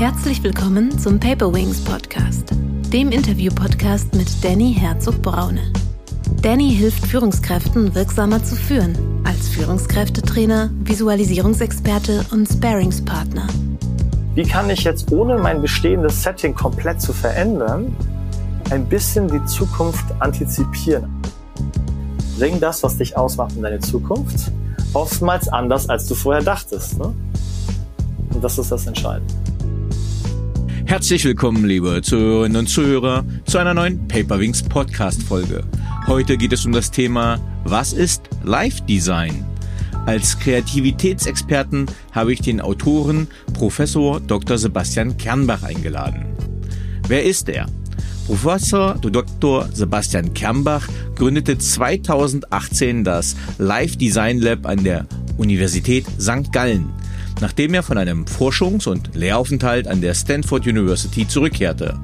Herzlich willkommen zum Paper Wings Podcast, dem Interview-Podcast mit Danny Herzog-Braune. Danny hilft Führungskräften wirksamer zu führen, als Führungskräftetrainer, Visualisierungsexperte und Sparingspartner. Wie kann ich jetzt, ohne mein bestehendes Setting komplett zu verändern, ein bisschen die Zukunft antizipieren? Bring das, was dich ausmacht in deine Zukunft, oftmals anders, als du vorher dachtest. Ne? Und das ist das Entscheidende. Herzlich willkommen, liebe Zuhörerinnen und Zuhörer, zu einer neuen Paperwings Podcast Folge. Heute geht es um das Thema, was ist Live Design? Als Kreativitätsexperten habe ich den Autoren Professor Dr. Sebastian Kernbach eingeladen. Wer ist er? Professor Dr. Sebastian Kernbach gründete 2018 das Live Design Lab an der Universität St. Gallen nachdem er von einem Forschungs- und Lehraufenthalt an der Stanford University zurückkehrte,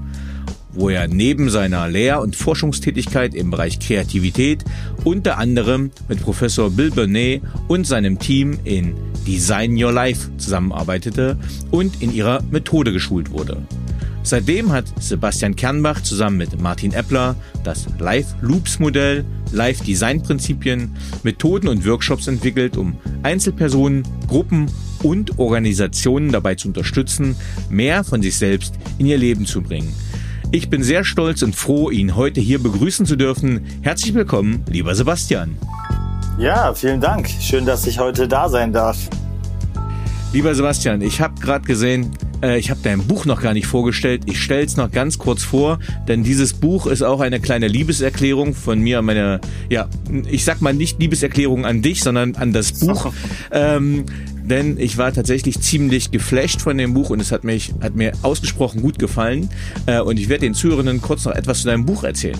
wo er neben seiner Lehr- und Forschungstätigkeit im Bereich Kreativität unter anderem mit Professor Bill Burnett und seinem Team in Design Your Life zusammenarbeitete und in ihrer Methode geschult wurde. Seitdem hat Sebastian Kernbach zusammen mit Martin Eppler das Live Loops Modell, Live Design Prinzipien, Methoden und Workshops entwickelt, um Einzelpersonen, Gruppen und Organisationen dabei zu unterstützen, mehr von sich selbst in ihr Leben zu bringen. Ich bin sehr stolz und froh, ihn heute hier begrüßen zu dürfen. Herzlich willkommen, lieber Sebastian. Ja, vielen Dank. Schön, dass ich heute da sein darf. Lieber Sebastian, ich habe gerade gesehen, äh, ich habe dein Buch noch gar nicht vorgestellt. Ich stelle es noch ganz kurz vor, denn dieses Buch ist auch eine kleine Liebeserklärung von mir an meine, ja, ich sag mal nicht Liebeserklärung an dich, sondern an das Buch. Ähm, denn ich war tatsächlich ziemlich geflasht von dem Buch und es hat mich hat mir ausgesprochen gut gefallen äh, und ich werde den Zuhörenden kurz noch etwas zu deinem Buch erzählen.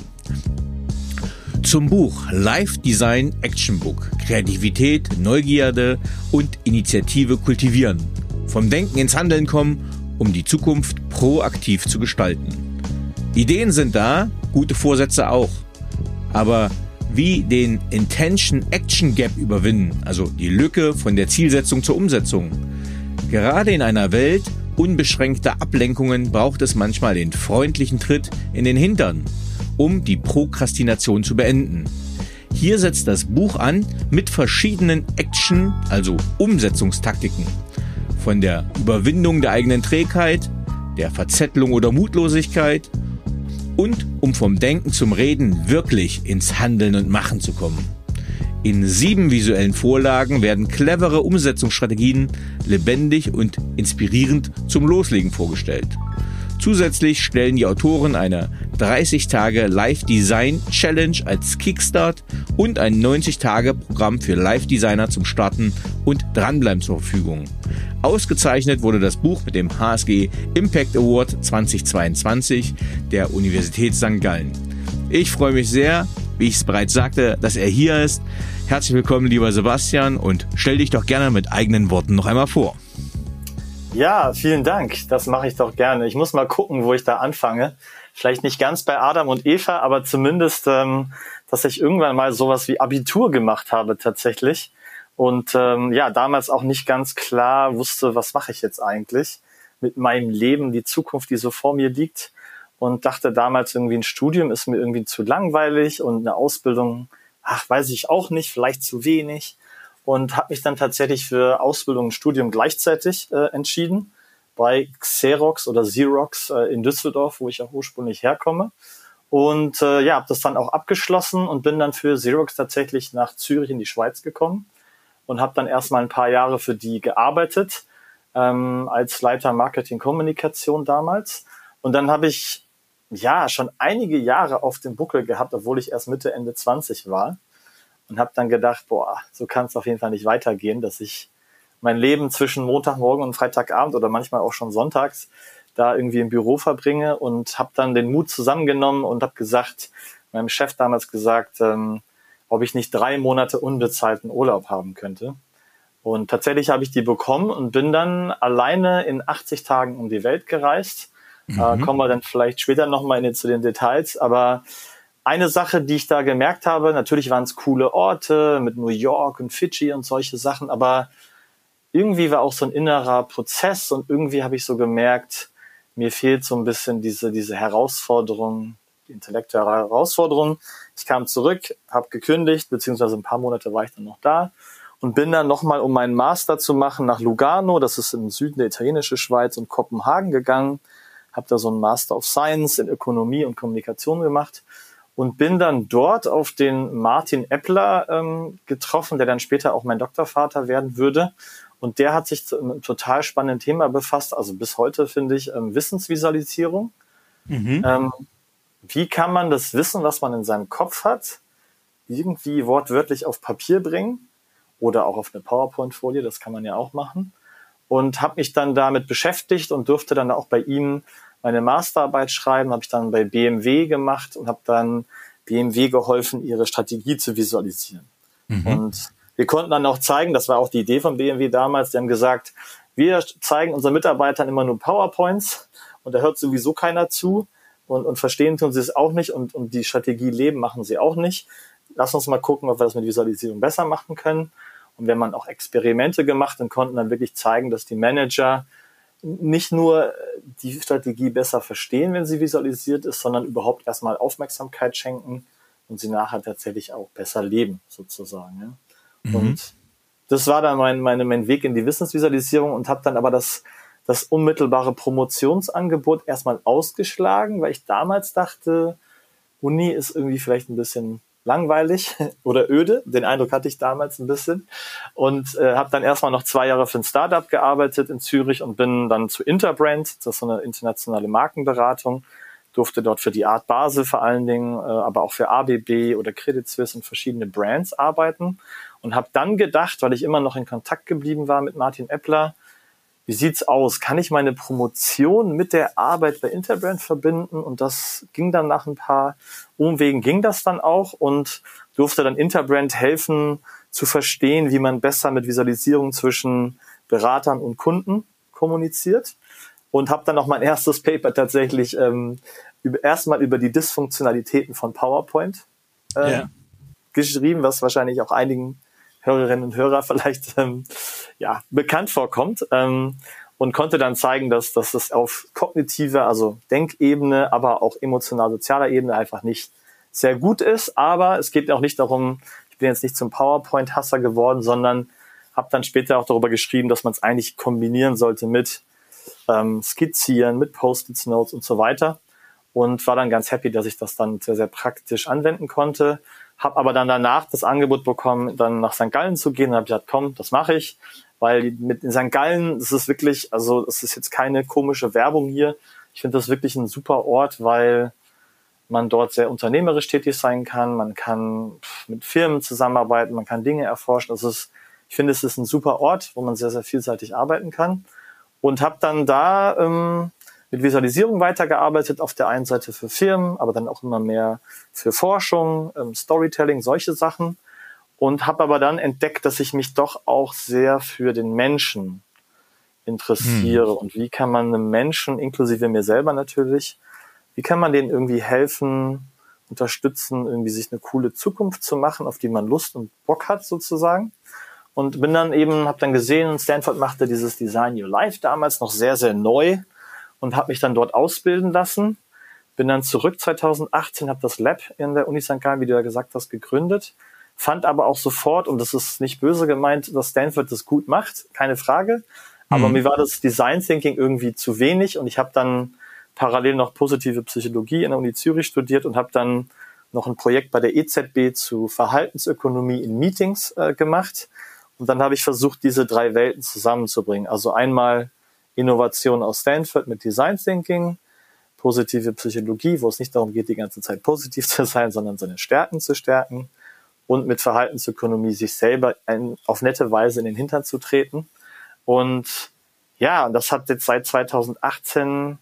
Zum Buch Live Design Action Book Kreativität, Neugierde und Initiative kultivieren. Vom Denken ins Handeln kommen, um die Zukunft proaktiv zu gestalten. Ideen sind da, gute Vorsätze auch. Aber wie den Intention-Action Gap überwinden, also die Lücke von der Zielsetzung zur Umsetzung. Gerade in einer Welt unbeschränkter Ablenkungen braucht es manchmal den freundlichen Tritt in den Hintern, um die Prokrastination zu beenden. Hier setzt das Buch an mit verschiedenen Action, also Umsetzungstaktiken. Von der Überwindung der eigenen Trägheit, der Verzettelung oder Mutlosigkeit und um vom Denken zum Reden wirklich ins Handeln und Machen zu kommen. In sieben visuellen Vorlagen werden clevere Umsetzungsstrategien lebendig und inspirierend zum Loslegen vorgestellt. Zusätzlich stellen die Autoren eine 30 Tage Live Design Challenge als Kickstart und ein 90 Tage Programm für Live Designer zum Starten und Dranbleiben zur Verfügung. Ausgezeichnet wurde das Buch mit dem HSG Impact Award 2022 der Universität St. Gallen. Ich freue mich sehr, wie ich es bereits sagte, dass er hier ist. Herzlich willkommen, lieber Sebastian, und stell dich doch gerne mit eigenen Worten noch einmal vor. Ja, vielen Dank. Das mache ich doch gerne. Ich muss mal gucken, wo ich da anfange. Vielleicht nicht ganz bei Adam und Eva, aber zumindest, ähm, dass ich irgendwann mal sowas wie Abitur gemacht habe tatsächlich. Und ähm, ja, damals auch nicht ganz klar wusste, was mache ich jetzt eigentlich mit meinem Leben, die Zukunft, die so vor mir liegt. Und dachte damals irgendwie ein Studium ist mir irgendwie zu langweilig und eine Ausbildung, ach, weiß ich auch nicht, vielleicht zu wenig und habe mich dann tatsächlich für Ausbildung und Studium gleichzeitig äh, entschieden bei Xerox oder Xerox äh, in Düsseldorf, wo ich auch ursprünglich herkomme. Und äh, ja, habe das dann auch abgeschlossen und bin dann für Xerox tatsächlich nach Zürich in die Schweiz gekommen und habe dann erstmal ein paar Jahre für die gearbeitet ähm, als Leiter Marketing Kommunikation damals. Und dann habe ich ja schon einige Jahre auf dem Buckel gehabt, obwohl ich erst Mitte Ende 20 war und habe dann gedacht, boah, so kann es auf jeden Fall nicht weitergehen, dass ich mein Leben zwischen Montagmorgen und Freitagabend oder manchmal auch schon sonntags da irgendwie im Büro verbringe und habe dann den Mut zusammengenommen und habe gesagt, meinem Chef damals gesagt, ähm, ob ich nicht drei Monate unbezahlten Urlaub haben könnte. Und tatsächlich habe ich die bekommen und bin dann alleine in 80 Tagen um die Welt gereist. Mhm. Äh, kommen wir dann vielleicht später nochmal zu den Details, aber eine Sache, die ich da gemerkt habe, natürlich waren es coole Orte mit New York und Fidschi und solche Sachen, aber irgendwie war auch so ein innerer Prozess und irgendwie habe ich so gemerkt, mir fehlt so ein bisschen diese, diese Herausforderung, die intellektuelle Herausforderung. Ich kam zurück, habe gekündigt, beziehungsweise ein paar Monate war ich dann noch da und bin dann nochmal, um meinen Master zu machen, nach Lugano, das ist im Süden der italienische Schweiz und Kopenhagen gegangen, habe da so einen Master of Science in Ökonomie und Kommunikation gemacht und bin dann dort auf den Martin Eppler ähm, getroffen, der dann später auch mein Doktorvater werden würde. Und der hat sich zu einem total spannenden Thema befasst, also bis heute finde ich ähm, Wissensvisualisierung. Mhm. Ähm, wie kann man das Wissen, was man in seinem Kopf hat, irgendwie wortwörtlich auf Papier bringen oder auch auf eine PowerPoint-Folie, das kann man ja auch machen. Und habe mich dann damit beschäftigt und durfte dann auch bei ihm meine Masterarbeit schreiben, habe ich dann bei BMW gemacht und habe dann BMW geholfen, ihre Strategie zu visualisieren. Mhm. Und wir konnten dann auch zeigen, das war auch die Idee von BMW damals, die haben gesagt, wir zeigen unseren Mitarbeitern immer nur PowerPoints und da hört sowieso keiner zu und, und verstehen tun sie es auch nicht und, und die Strategie leben machen sie auch nicht. Lass uns mal gucken, ob wir das mit Visualisierung besser machen können. Und wenn man auch Experimente gemacht und konnten dann wirklich zeigen, dass die Manager nicht nur die Strategie besser verstehen, wenn sie visualisiert ist, sondern überhaupt erstmal Aufmerksamkeit schenken und sie nachher tatsächlich auch besser leben, sozusagen. Ja? Mhm. Und das war dann mein, meine, mein Weg in die Wissensvisualisierung und habe dann aber das, das unmittelbare Promotionsangebot erstmal ausgeschlagen, weil ich damals dachte, Uni ist irgendwie vielleicht ein bisschen langweilig oder öde. Den Eindruck hatte ich damals ein bisschen. Und äh, habe dann erstmal noch zwei Jahre für ein Startup gearbeitet in Zürich und bin dann zu Interbrand, das ist so eine internationale Markenberatung, durfte dort für die Art Basel vor allen Dingen, äh, aber auch für ABB oder Credit Suisse und verschiedene Brands arbeiten und habe dann gedacht, weil ich immer noch in Kontakt geblieben war mit Martin Eppler, wie sieht's aus? Kann ich meine Promotion mit der Arbeit bei Interbrand verbinden? Und das ging dann nach ein paar Umwegen ging das dann auch und durfte dann Interbrand helfen zu verstehen, wie man besser mit Visualisierung zwischen Beratern und Kunden kommuniziert und habe dann auch mein erstes Paper tatsächlich ähm, über, erstmal über die Dysfunktionalitäten von PowerPoint äh, yeah. geschrieben, was wahrscheinlich auch einigen Hörerinnen und Hörer vielleicht ähm, ja, bekannt vorkommt. Ähm, und konnte dann zeigen, dass, dass das auf kognitiver, also Denkebene, aber auch emotional-sozialer Ebene einfach nicht sehr gut ist. Aber es geht auch nicht darum, ich bin jetzt nicht zum PowerPoint-Hasser geworden, sondern habe dann später auch darüber geschrieben, dass man es eigentlich kombinieren sollte mit ähm, Skizzieren, mit Post-its Notes und so weiter. Und war dann ganz happy, dass ich das dann sehr, sehr praktisch anwenden konnte. Habe aber dann danach das Angebot bekommen, dann nach St. Gallen zu gehen. Und habe gesagt, komm, das mache ich, weil mit in St. Gallen, das ist wirklich, also es ist jetzt keine komische Werbung hier. Ich finde das wirklich ein super Ort, weil man dort sehr unternehmerisch tätig sein kann. Man kann mit Firmen zusammenarbeiten, man kann Dinge erforschen. Das ist, ich finde, es ist ein super Ort, wo man sehr, sehr vielseitig arbeiten kann. Und habe dann da ähm, mit Visualisierung weitergearbeitet, auf der einen Seite für Firmen, aber dann auch immer mehr für Forschung, ähm, Storytelling, solche Sachen. Und habe aber dann entdeckt, dass ich mich doch auch sehr für den Menschen interessiere. Hm. Und wie kann man einem Menschen, inklusive mir selber natürlich, wie kann man denen irgendwie helfen, unterstützen, irgendwie sich eine coole Zukunft zu machen, auf die man Lust und Bock hat sozusagen. Und bin dann eben, habe dann gesehen, Stanford machte dieses Design Your Life damals noch sehr, sehr neu und habe mich dann dort ausbilden lassen. Bin dann zurück 2018, habe das Lab in der Uni St. Gallen, wie du ja gesagt hast, gegründet. Fand aber auch sofort, und das ist nicht böse gemeint, dass Stanford das gut macht, keine Frage. Aber mhm. mir war das Design Thinking irgendwie zu wenig und ich habe dann parallel noch positive Psychologie in der Uni Zürich studiert und habe dann noch ein Projekt bei der EZB zu Verhaltensökonomie in Meetings äh, gemacht. Und dann habe ich versucht, diese drei Welten zusammenzubringen. Also einmal Innovation aus Stanford mit Design Thinking, positive Psychologie, wo es nicht darum geht, die ganze Zeit positiv zu sein, sondern seine Stärken zu stärken und mit Verhaltensökonomie sich selber ein, auf nette Weise in den Hintern zu treten. Und ja, das hat jetzt seit 2018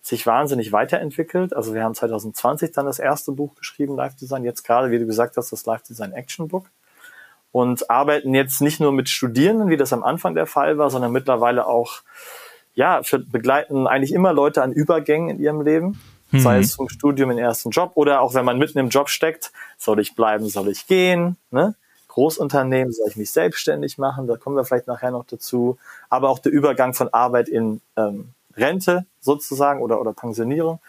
sich wahnsinnig weiterentwickelt. Also wir haben 2020 dann das erste Buch geschrieben, Live Design. Jetzt gerade, wie du gesagt hast, das Live Design Action Book. Und arbeiten jetzt nicht nur mit Studierenden, wie das am Anfang der Fall war, sondern mittlerweile auch, ja, für, begleiten eigentlich immer Leute an Übergängen in ihrem Leben. Mhm. Sei es vom Studium in den ersten Job oder auch wenn man mitten im Job steckt, soll ich bleiben, soll ich gehen, ne? Großunternehmen, soll ich mich selbstständig machen? Da kommen wir vielleicht nachher noch dazu. Aber auch der Übergang von Arbeit in ähm, Rente sozusagen oder, oder Pensionierung.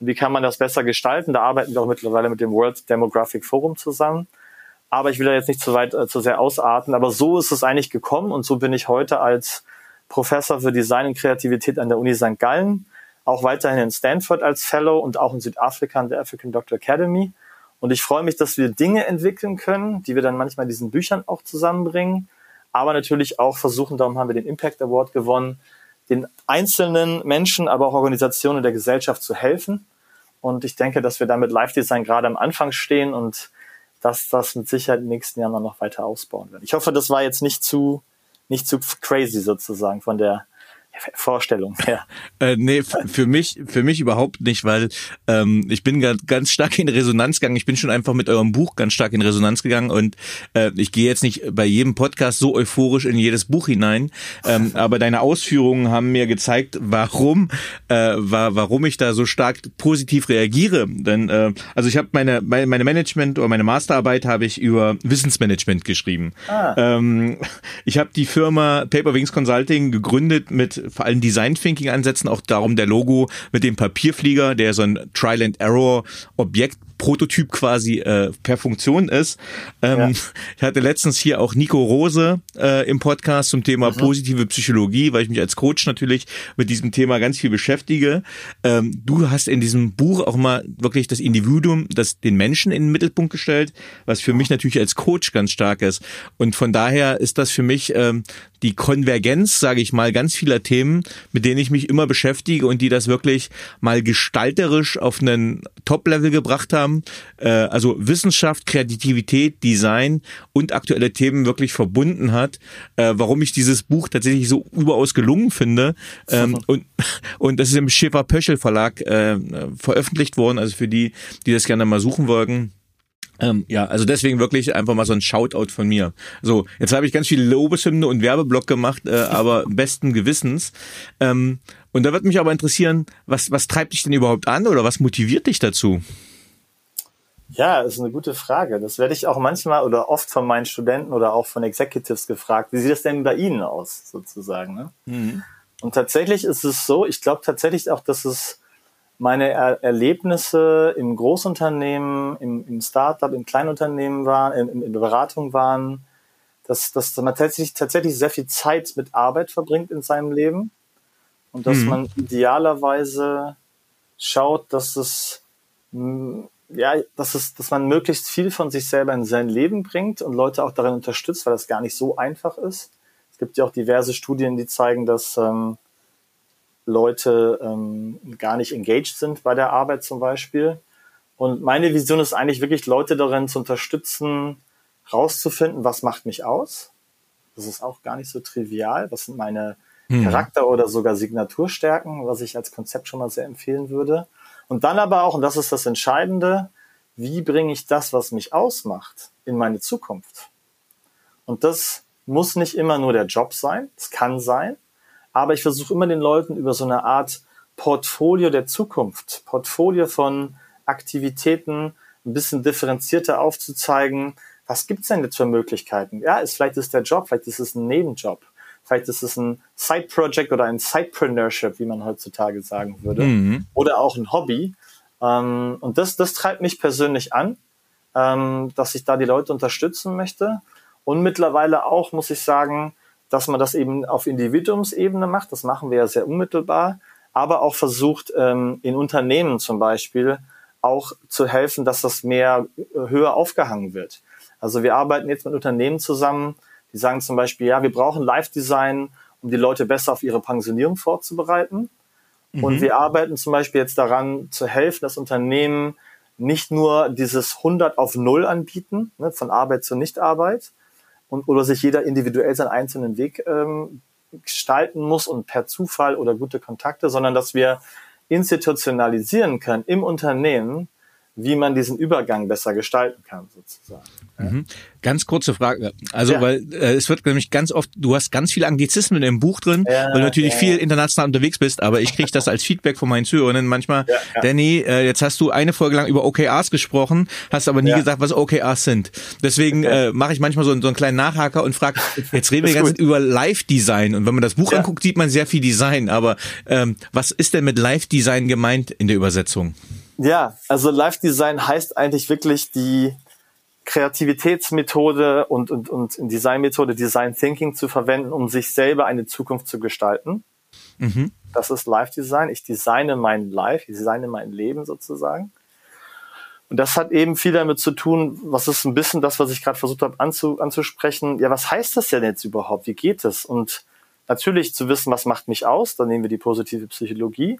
Und wie kann man das besser gestalten? Da arbeiten wir auch mittlerweile mit dem World Demographic Forum zusammen. Aber ich will da jetzt nicht zu weit, äh, zu sehr ausarten. Aber so ist es eigentlich gekommen und so bin ich heute als Professor für Design und Kreativität an der Uni St. Gallen, auch weiterhin in Stanford als Fellow und auch in Südafrika an der African Doctor Academy. Und ich freue mich, dass wir Dinge entwickeln können, die wir dann manchmal in diesen Büchern auch zusammenbringen, aber natürlich auch versuchen, darum haben wir den Impact Award gewonnen, den einzelnen Menschen, aber auch Organisationen der Gesellschaft zu helfen. Und ich denke, dass wir damit Live Design gerade am Anfang stehen und dass das mit Sicherheit den nächsten Jahren noch weiter ausbauen wird. Ich hoffe, das war jetzt nicht zu, nicht zu crazy sozusagen von der Vorstellung her. Äh, nee, für mich, für mich überhaupt nicht, weil ähm, ich bin ganz stark in Resonanz gegangen. Ich bin schon einfach mit eurem Buch ganz stark in Resonanz gegangen und äh, ich gehe jetzt nicht bei jedem Podcast so euphorisch in jedes Buch hinein, ähm, aber deine Ausführungen haben mir gezeigt, warum, äh, war, warum ich da so stark positiv reagiere. Denn äh, also ich habe meine, meine meine Management oder meine Masterarbeit habe ich über Wissensmanagement geschrieben. Ah. Ähm, ich habe die Firma Paper Wings Consulting gegründet mit vor allem Design Thinking Ansätzen, auch darum der Logo mit dem Papierflieger, der so ein Trial and Error Objekt Prototyp quasi äh, per Funktion ist. Ähm, ja. Ich hatte letztens hier auch Nico Rose äh, im Podcast zum Thema mhm. positive Psychologie, weil ich mich als Coach natürlich mit diesem Thema ganz viel beschäftige. Ähm, du hast in diesem Buch auch mal wirklich das Individuum, das den Menschen in den Mittelpunkt gestellt, was für mich natürlich als Coach ganz stark ist. Und von daher ist das für mich ähm, die Konvergenz, sage ich mal, ganz vieler Themen, mit denen ich mich immer beschäftige und die das wirklich mal gestalterisch auf einen Top-Level gebracht haben äh, also Wissenschaft, Kreativität, Design und aktuelle Themen wirklich verbunden hat, äh, warum ich dieses Buch tatsächlich so überaus gelungen finde. Ähm, und, und das ist im Schäfer-Pöschel Verlag äh, veröffentlicht worden, also für die, die das gerne mal suchen wollten. Ähm, ja, also deswegen wirklich einfach mal so ein Shoutout von mir. So, jetzt habe ich ganz viel Lobeshymne und Werbeblock gemacht, äh, aber besten Gewissens. Ähm, und da wird mich aber interessieren, was, was treibt dich denn überhaupt an oder was motiviert dich dazu? Ja, ist eine gute Frage. Das werde ich auch manchmal oder oft von meinen Studenten oder auch von Executives gefragt. Wie sieht das denn bei Ihnen aus, sozusagen? Ne? Mhm. Und tatsächlich ist es so, ich glaube tatsächlich auch, dass es meine er Erlebnisse im Großunternehmen, im, im Startup, im Kleinunternehmen waren, in, in der Beratung waren, dass, dass man tatsächlich, tatsächlich sehr viel Zeit mit Arbeit verbringt in seinem Leben und dass mhm. man idealerweise schaut, dass es ja, dass, es, dass man möglichst viel von sich selber in sein Leben bringt und Leute auch darin unterstützt, weil das gar nicht so einfach ist. Es gibt ja auch diverse Studien, die zeigen, dass ähm, Leute ähm, gar nicht engaged sind bei der Arbeit zum Beispiel. Und meine Vision ist eigentlich wirklich, Leute darin zu unterstützen, rauszufinden, was macht mich aus. Das ist auch gar nicht so trivial. Was sind meine hm. Charakter- oder sogar Signaturstärken, was ich als Konzept schon mal sehr empfehlen würde. Und dann aber auch, und das ist das Entscheidende, wie bringe ich das, was mich ausmacht, in meine Zukunft? Und das muss nicht immer nur der Job sein, es kann sein, aber ich versuche immer den Leuten über so eine Art Portfolio der Zukunft, Portfolio von Aktivitäten ein bisschen differenzierter aufzuzeigen, was gibt's denn jetzt für Möglichkeiten? Ja, ist, vielleicht ist der Job, vielleicht ist es ein Nebenjob. Vielleicht ist es ein Side-Project oder ein Sidepreneurship, wie man heutzutage sagen würde. Mhm. Oder auch ein Hobby. Ähm, und das, das treibt mich persönlich an, ähm, dass ich da die Leute unterstützen möchte. Und mittlerweile auch, muss ich sagen, dass man das eben auf Individuumsebene macht. Das machen wir ja sehr unmittelbar. Aber auch versucht, ähm, in Unternehmen zum Beispiel auch zu helfen, dass das mehr äh, höher aufgehangen wird. Also wir arbeiten jetzt mit Unternehmen zusammen, die sagen zum Beispiel, ja, wir brauchen Live-Design, um die Leute besser auf ihre Pensionierung vorzubereiten. Mhm. Und wir arbeiten zum Beispiel jetzt daran, zu helfen, dass Unternehmen nicht nur dieses 100 auf 0 anbieten, ne, von Arbeit zu Nichtarbeit, und, oder sich jeder individuell seinen einzelnen Weg ähm, gestalten muss und per Zufall oder gute Kontakte, sondern dass wir institutionalisieren können im Unternehmen, wie man diesen Übergang besser gestalten kann, sozusagen. Mhm. Ganz kurze Frage. Also, ja. weil äh, es wird nämlich ganz oft, du hast ganz viele Anglizismen im Buch drin, ja, weil du natürlich ja. viel international unterwegs bist, aber ich kriege das als Feedback von meinen Zuhörern manchmal. Danny, äh, jetzt hast du eine Folge lang über OKRs gesprochen, hast aber nie gesagt, was OKRs sind. Deswegen äh, mache ich manchmal so, so einen kleinen Nachhaker und frage, jetzt reden wir ganz über Live-Design und wenn man das Buch anguckt, sieht man sehr viel Design, aber ähm, was ist denn mit Live-Design gemeint in der Übersetzung? Ja, also Live-Design heißt eigentlich wirklich die Kreativitätsmethode und, und, und Designmethode Design Thinking zu verwenden, um sich selber eine Zukunft zu gestalten. Mhm. Das ist Live Design. Ich designe mein Life, ich designe mein Leben sozusagen. Und das hat eben viel damit zu tun, was ist ein bisschen das, was ich gerade versucht habe anzu, anzusprechen. Ja, was heißt das denn jetzt überhaupt? Wie geht es? Und natürlich zu wissen, was macht mich aus, dann nehmen wir die positive Psychologie.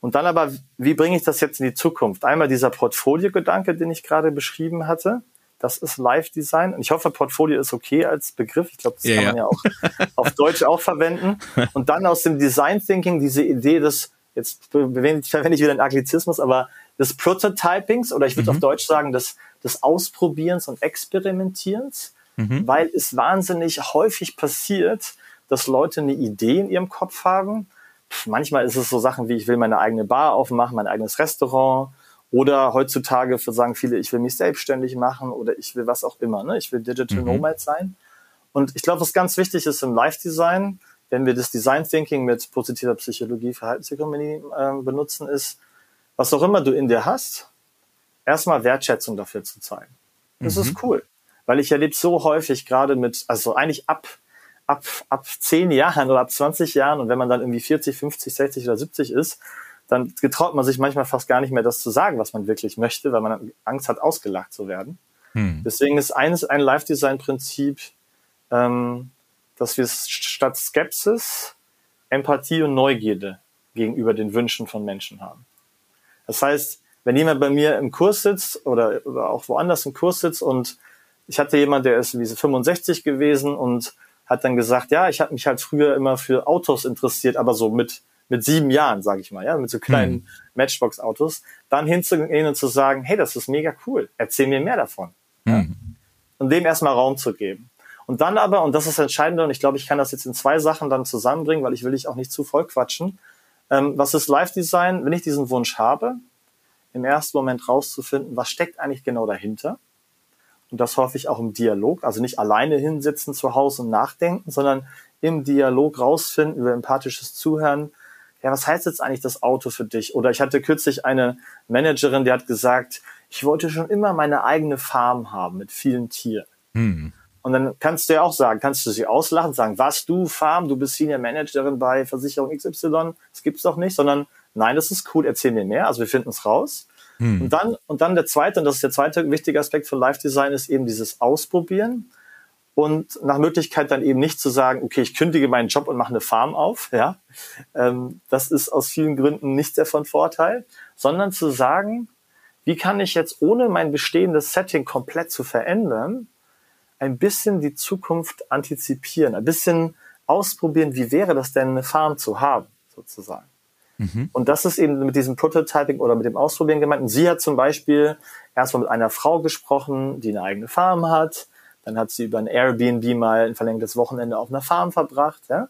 Und dann aber, wie bringe ich das jetzt in die Zukunft? Einmal dieser Portfolio-Gedanke, den ich gerade beschrieben hatte. Das ist Live-Design. Und ich hoffe, Portfolio ist okay als Begriff. Ich glaube, das ja, kann man ja, ja auch auf Deutsch auch verwenden. Und dann aus dem Design Thinking diese Idee des, jetzt verwende ich wieder einen Anglizismus, aber des Prototypings oder ich würde mhm. auf Deutsch sagen, des, des Ausprobierens und Experimentierens, mhm. weil es wahnsinnig häufig passiert, dass Leute eine Idee in ihrem Kopf haben. Manchmal ist es so Sachen wie, ich will meine eigene Bar aufmachen, mein eigenes Restaurant oder heutzutage sagen viele, ich will mich selbstständig machen oder ich will was auch immer. Ne? Ich will Digital mhm. Nomad sein. Und ich glaube, was ganz wichtig ist im Live-Design, wenn wir das Design Thinking mit positiver Psychologie, Verhaltensökonomie äh, benutzen, ist, was auch immer du in dir hast, erstmal Wertschätzung dafür zu zeigen. Das mhm. ist cool. Weil ich erlebe so häufig gerade mit, also eigentlich ab, ab, ab zehn Jahren oder ab 20 Jahren und wenn man dann irgendwie 40, 50, 60 oder 70 ist, dann getraut man sich manchmal fast gar nicht mehr, das zu sagen, was man wirklich möchte, weil man Angst hat, ausgelacht zu werden. Hm. Deswegen ist eines ein Live-Design-Prinzip, ähm, dass wir statt Skepsis Empathie und Neugierde gegenüber den Wünschen von Menschen haben. Das heißt, wenn jemand bei mir im Kurs sitzt oder, oder auch woanders im Kurs sitzt und ich hatte jemand, der ist wie 65 gewesen und hat dann gesagt, ja, ich habe mich halt früher immer für Autos interessiert, aber so mit mit sieben Jahren, sage ich mal, ja, mit so kleinen hm. Matchbox-Autos, dann hinzugehen und zu sagen, hey, das ist mega cool, erzähl mir mehr davon. Hm. Ja? Und dem erstmal Raum zu geben. Und dann aber, und das ist das Entscheidende, und ich glaube, ich kann das jetzt in zwei Sachen dann zusammenbringen, weil ich will dich auch nicht zu voll quatschen. Ähm, was ist Live-Design? Wenn ich diesen Wunsch habe, im ersten Moment rauszufinden, was steckt eigentlich genau dahinter? Und das hoffe ich auch im Dialog, also nicht alleine hinsitzen zu Hause und nachdenken, sondern im Dialog rausfinden über empathisches Zuhören, ja, was heißt jetzt eigentlich das Auto für dich? Oder ich hatte kürzlich eine Managerin, die hat gesagt, ich wollte schon immer meine eigene Farm haben mit vielen Tieren. Hm. Und dann kannst du ja auch sagen, kannst du sie auslachen, sagen, was du Farm, du bist Senior Managerin bei Versicherung XY, das gibt's doch nicht, sondern nein, das ist cool, erzähl mir mehr, also wir finden es raus. Hm. Und dann, und dann der zweite, und das ist der zweite wichtige Aspekt von Live Design, ist eben dieses Ausprobieren und nach Möglichkeit dann eben nicht zu sagen, okay, ich kündige meinen Job und mache eine Farm auf, ja, ähm, das ist aus vielen Gründen nicht sehr von Vorteil, sondern zu sagen, wie kann ich jetzt ohne mein bestehendes Setting komplett zu verändern, ein bisschen die Zukunft antizipieren, ein bisschen ausprobieren, wie wäre das denn, eine Farm zu haben, sozusagen. Mhm. Und das ist eben mit diesem Prototyping oder mit dem Ausprobieren gemeint. Und sie hat zum Beispiel erstmal mit einer Frau gesprochen, die eine eigene Farm hat, dann hat sie über ein Airbnb mal ein verlängertes Wochenende auf einer Farm verbracht, ja,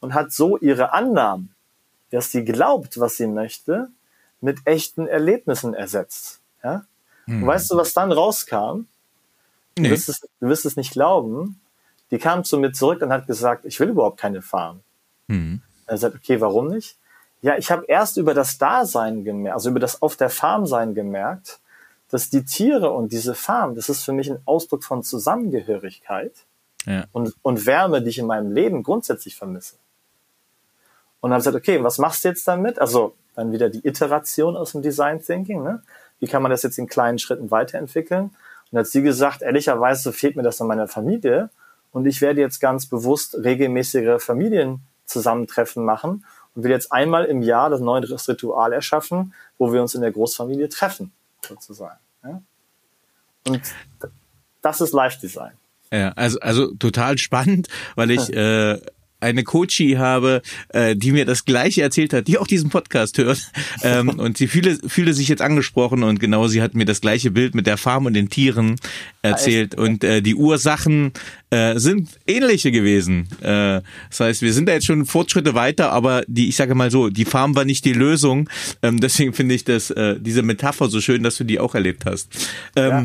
und hat so ihre Annahmen, dass sie glaubt, was sie möchte, mit echten Erlebnissen ersetzt, ja. Hm. Und weißt du, was dann rauskam? Nee. Du, wirst es, du wirst es nicht glauben. Die kam zu mir zurück und hat gesagt, ich will überhaupt keine Farm. Hm. Er sagt, okay, warum nicht? Ja, ich habe erst über das Dasein gemerkt, also über das auf der Farm sein gemerkt, dass die Tiere und diese Farm, das ist für mich ein Ausdruck von Zusammengehörigkeit ja. und, und Wärme, die ich in meinem Leben grundsätzlich vermisse. Und dann habe ich gesagt, okay, was machst du jetzt damit? Also dann wieder die Iteration aus dem Design Thinking. Ne? Wie kann man das jetzt in kleinen Schritten weiterentwickeln? Und hat sie gesagt, ehrlicherweise fehlt mir das in meiner Familie und ich werde jetzt ganz bewusst regelmäßige Familienzusammentreffen machen und will jetzt einmal im Jahr das neue Ritual erschaffen, wo wir uns in der Großfamilie treffen sozusagen. Ja? Und das ist Live-Design. Ja, also, also total spannend, weil ich äh, eine Coachie habe, äh, die mir das Gleiche erzählt hat, die auch diesen Podcast hört. Ähm, und sie fühle, fühle sich jetzt angesprochen und genau sie hat mir das gleiche Bild mit der Farm und den Tieren erzählt. Und äh, die Ursachen äh, sind ähnliche gewesen. Äh, das heißt, wir sind da jetzt schon Fortschritte weiter, aber die, ich sage mal so, die Farm war nicht die Lösung. Ähm, deswegen finde ich das, äh, diese Metapher so schön, dass du die auch erlebt hast. Ähm, ja.